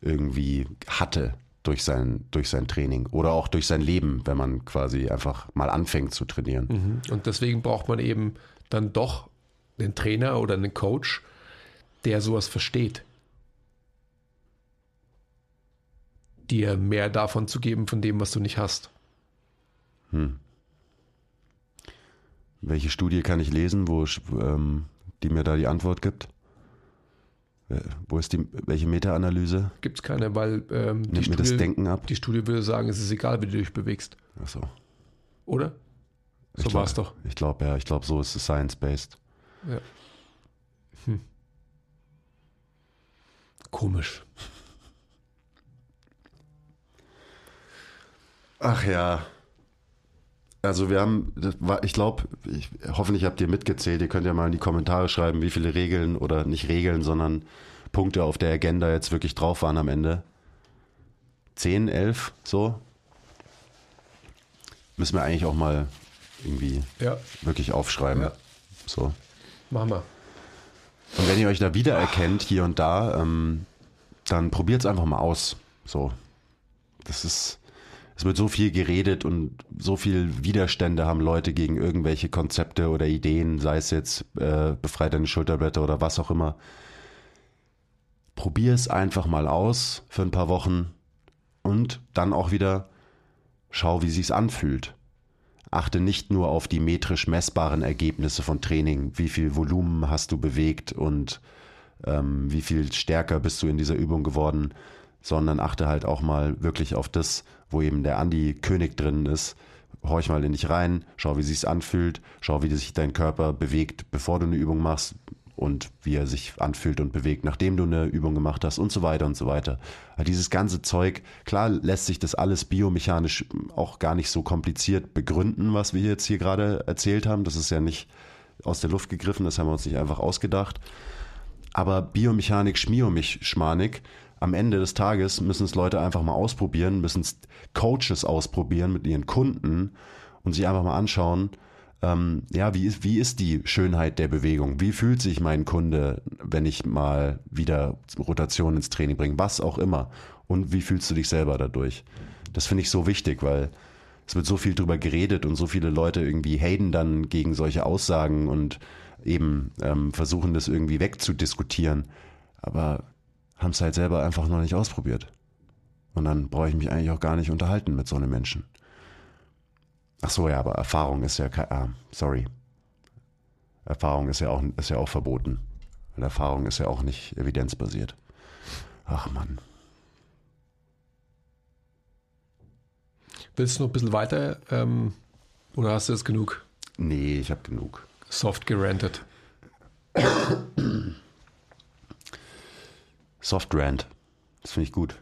irgendwie hatte durch sein, durch sein Training oder auch durch sein Leben, wenn man quasi einfach mal anfängt zu trainieren. Mhm. Und deswegen braucht man eben dann doch einen Trainer oder einen Coach, der sowas versteht. Dir mehr davon zu geben, von dem, was du nicht hast. Hm. Welche Studie kann ich lesen, wo ähm, die mir da die Antwort gibt? Äh, wo ist die, welche Meta-Analyse? Gibt es keine, weil ähm, die, Studie, das Denken ab? die Studie würde sagen, es ist egal, wie du dich bewegst. Ach so. Oder? So war es doch. Ich glaube, ja, ich glaube, so ist es science-based. Ja. Hm. Komisch. Ach ja. Also wir haben, ich glaube, ich, hoffentlich habt ihr mitgezählt. Ihr könnt ja mal in die Kommentare schreiben, wie viele Regeln oder nicht Regeln, sondern Punkte auf der Agenda jetzt wirklich drauf waren am Ende. Zehn, elf, so. Müssen wir eigentlich auch mal irgendwie ja. wirklich aufschreiben. Ja. So. Machen wir. Und wenn ihr euch da wiedererkennt, hier und da, ähm, dann probiert es einfach mal aus. So. Das ist, es wird so viel geredet und so viel Widerstände haben Leute gegen irgendwelche Konzepte oder Ideen, sei es jetzt äh, befreit deine Schulterblätter oder was auch immer. Probier es einfach mal aus für ein paar Wochen und dann auch wieder schau, wie sich's anfühlt. Achte nicht nur auf die metrisch messbaren Ergebnisse von Training, wie viel Volumen hast du bewegt und ähm, wie viel stärker bist du in dieser Übung geworden, sondern achte halt auch mal wirklich auf das, wo eben der Andi König drin ist. Horch mal in dich rein, schau, wie sich's anfühlt, schau, wie sich dein Körper bewegt, bevor du eine Übung machst und wie er sich anfühlt und bewegt, nachdem du eine Übung gemacht hast und so weiter und so weiter. Dieses ganze Zeug, klar lässt sich das alles biomechanisch auch gar nicht so kompliziert begründen, was wir jetzt hier gerade erzählt haben. Das ist ja nicht aus der Luft gegriffen, das haben wir uns nicht einfach ausgedacht. Aber Biomechanik, Schmiomechanik, am Ende des Tages müssen es Leute einfach mal ausprobieren, müssen es Coaches ausprobieren mit ihren Kunden und sich einfach mal anschauen, ähm, ja, wie ist, wie ist die Schönheit der Bewegung? Wie fühlt sich mein Kunde, wenn ich mal wieder Rotation ins Training bringe? Was auch immer. Und wie fühlst du dich selber dadurch? Das finde ich so wichtig, weil es wird so viel drüber geredet und so viele Leute irgendwie haten dann gegen solche Aussagen und eben ähm, versuchen das irgendwie wegzudiskutieren. Aber haben es halt selber einfach noch nicht ausprobiert. Und dann brauche ich mich eigentlich auch gar nicht unterhalten mit so einem Menschen. Ach so, ja, aber Erfahrung ist ja kein, ah, sorry. Erfahrung ist ja auch, ist ja auch verboten. Weil Erfahrung ist ja auch nicht evidenzbasiert. Ach Mann. Willst du noch ein bisschen weiter ähm, oder hast du jetzt genug? Nee, ich habe genug. Soft gerantet. Soft Rant. Das finde ich gut.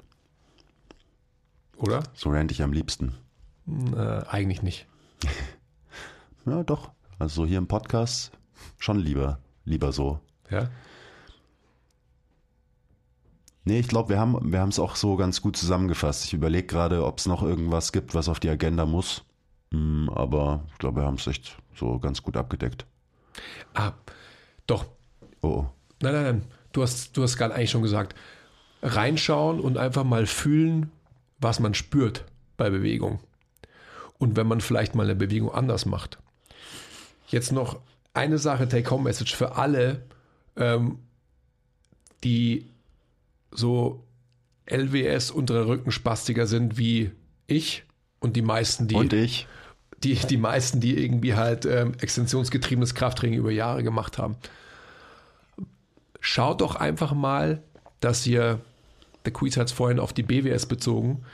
Oder? So rant ich am liebsten. Äh, eigentlich nicht. ja, doch. Also hier im Podcast schon lieber. Lieber so. Ja. Nee, ich glaube, wir haben wir es auch so ganz gut zusammengefasst. Ich überlege gerade, ob es noch irgendwas gibt, was auf die Agenda muss. Hm, aber ich glaube, wir haben es echt so ganz gut abgedeckt. Ah, doch. Oh. oh. Nein, nein, nein du hast, du hast gerade eigentlich schon gesagt, reinschauen und einfach mal fühlen, was man spürt bei Bewegung. Und wenn man vielleicht mal eine Bewegung anders macht. Jetzt noch eine Sache, Take-Home-Message für alle, ähm, die so LWS untere Rückenspastiker sind wie ich und die meisten, die Und ich. die, die meisten, die irgendwie halt ähm, extensionsgetriebenes Krafttraining über Jahre gemacht haben. Schaut doch einfach mal, dass ihr, der Quiz hat es vorhin auf die BWS bezogen,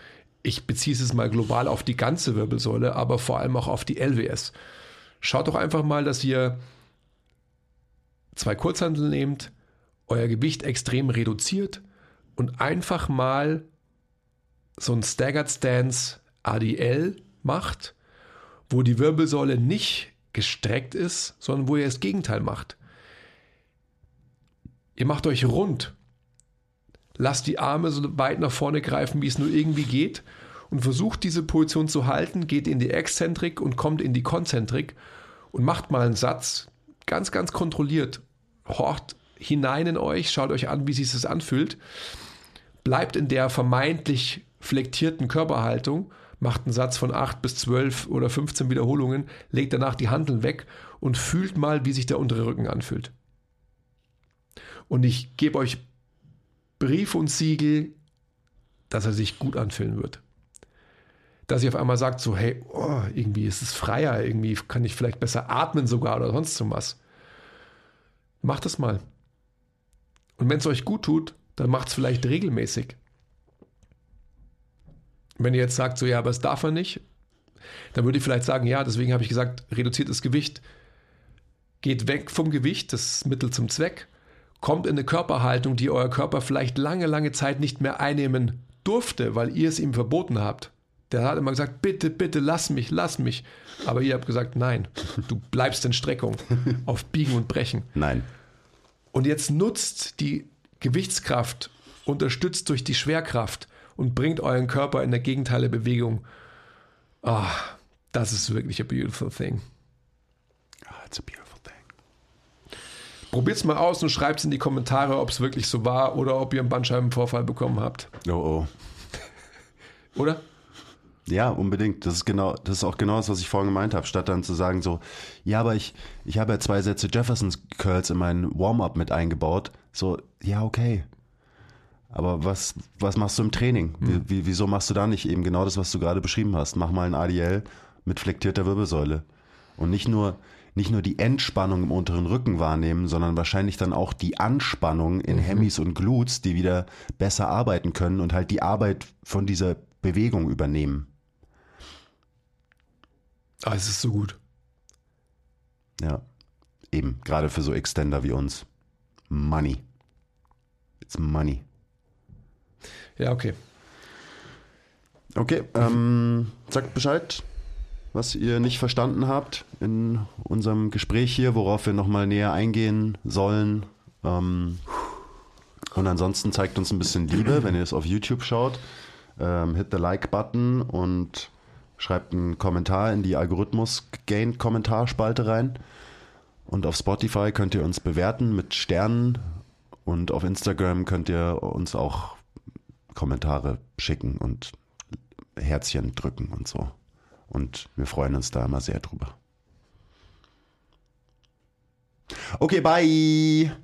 ich beziehe es mal global auf die ganze Wirbelsäule, aber vor allem auch auf die LWS. Schaut doch einfach mal, dass ihr zwei Kurzhanteln nehmt, euer Gewicht extrem reduziert und einfach mal so ein Staggered Stance ADL macht, wo die Wirbelsäule nicht gestreckt ist, sondern wo ihr das Gegenteil macht. Ihr macht euch rund. Lasst die Arme so weit nach vorne greifen, wie es nur irgendwie geht. Und versucht diese Position zu halten, geht in die Exzentrik und kommt in die Konzentrik. Und macht mal einen Satz. Ganz, ganz kontrolliert. Horcht hinein in euch, schaut euch an, wie sich das anfühlt. Bleibt in der vermeintlich flektierten Körperhaltung, macht einen Satz von 8 bis 12 oder 15 Wiederholungen, legt danach die Handeln weg und fühlt mal, wie sich der untere Rücken anfühlt. Und ich gebe euch Brief und Siegel, dass er sich gut anfühlen wird. Dass ihr auf einmal sagt, so, hey, oh, irgendwie ist es freier, irgendwie kann ich vielleicht besser atmen sogar oder sonst so was. Macht es mal. Und wenn es euch gut tut, dann macht es vielleicht regelmäßig. Wenn ihr jetzt sagt, so ja, aber es darf er nicht, dann würde ich vielleicht sagen, ja, deswegen habe ich gesagt, reduziertes Gewicht geht weg vom Gewicht, das ist Mittel zum Zweck, kommt in eine Körperhaltung, die euer Körper vielleicht lange, lange Zeit nicht mehr einnehmen durfte, weil ihr es ihm verboten habt. Der hat immer gesagt, bitte, bitte, lass mich, lass mich. Aber ihr habt gesagt, nein, du bleibst in Streckung, auf Biegen und Brechen. Nein. Und jetzt nutzt die Gewichtskraft, unterstützt durch die Schwerkraft und bringt euren Körper in der Gegenteile Bewegung. Ah, das ist wirklich a beautiful thing. Ah, it's a beautiful thing. Probiert's mal aus und schreibt's in die Kommentare, ob es wirklich so war oder ob ihr einen Bandscheibenvorfall bekommen habt. Oh oh. Oder? Ja, unbedingt. Das ist genau, das ist auch genau das, was ich vorhin gemeint habe. Statt dann zu sagen so, ja, aber ich, ich habe ja zwei Sätze Jeffersons Curls in meinen Warm-up mit eingebaut. So, ja, okay. Aber was, was machst du im Training? Wie, wie, wieso machst du da nicht eben genau das, was du gerade beschrieben hast? Mach mal ein ADL mit flektierter Wirbelsäule. Und nicht nur, nicht nur die Entspannung im unteren Rücken wahrnehmen, sondern wahrscheinlich dann auch die Anspannung in Hemis und Glutes, die wieder besser arbeiten können und halt die Arbeit von dieser Bewegung übernehmen. Ah, es ist so gut. Ja. Eben, gerade für so Extender wie uns. Money. It's money. Ja, okay. Okay, ähm, sagt Bescheid, was ihr nicht verstanden habt in unserem Gespräch hier, worauf wir nochmal näher eingehen sollen. Ähm, und ansonsten zeigt uns ein bisschen Liebe, wenn ihr es auf YouTube schaut. Ähm, hit the Like-Button und schreibt einen Kommentar in die Algorithmus-Gain-Kommentarspalte rein. Und auf Spotify könnt ihr uns bewerten mit Sternen. Und auf Instagram könnt ihr uns auch Kommentare schicken und Herzchen drücken und so. Und wir freuen uns da immer sehr drüber. Okay, bye.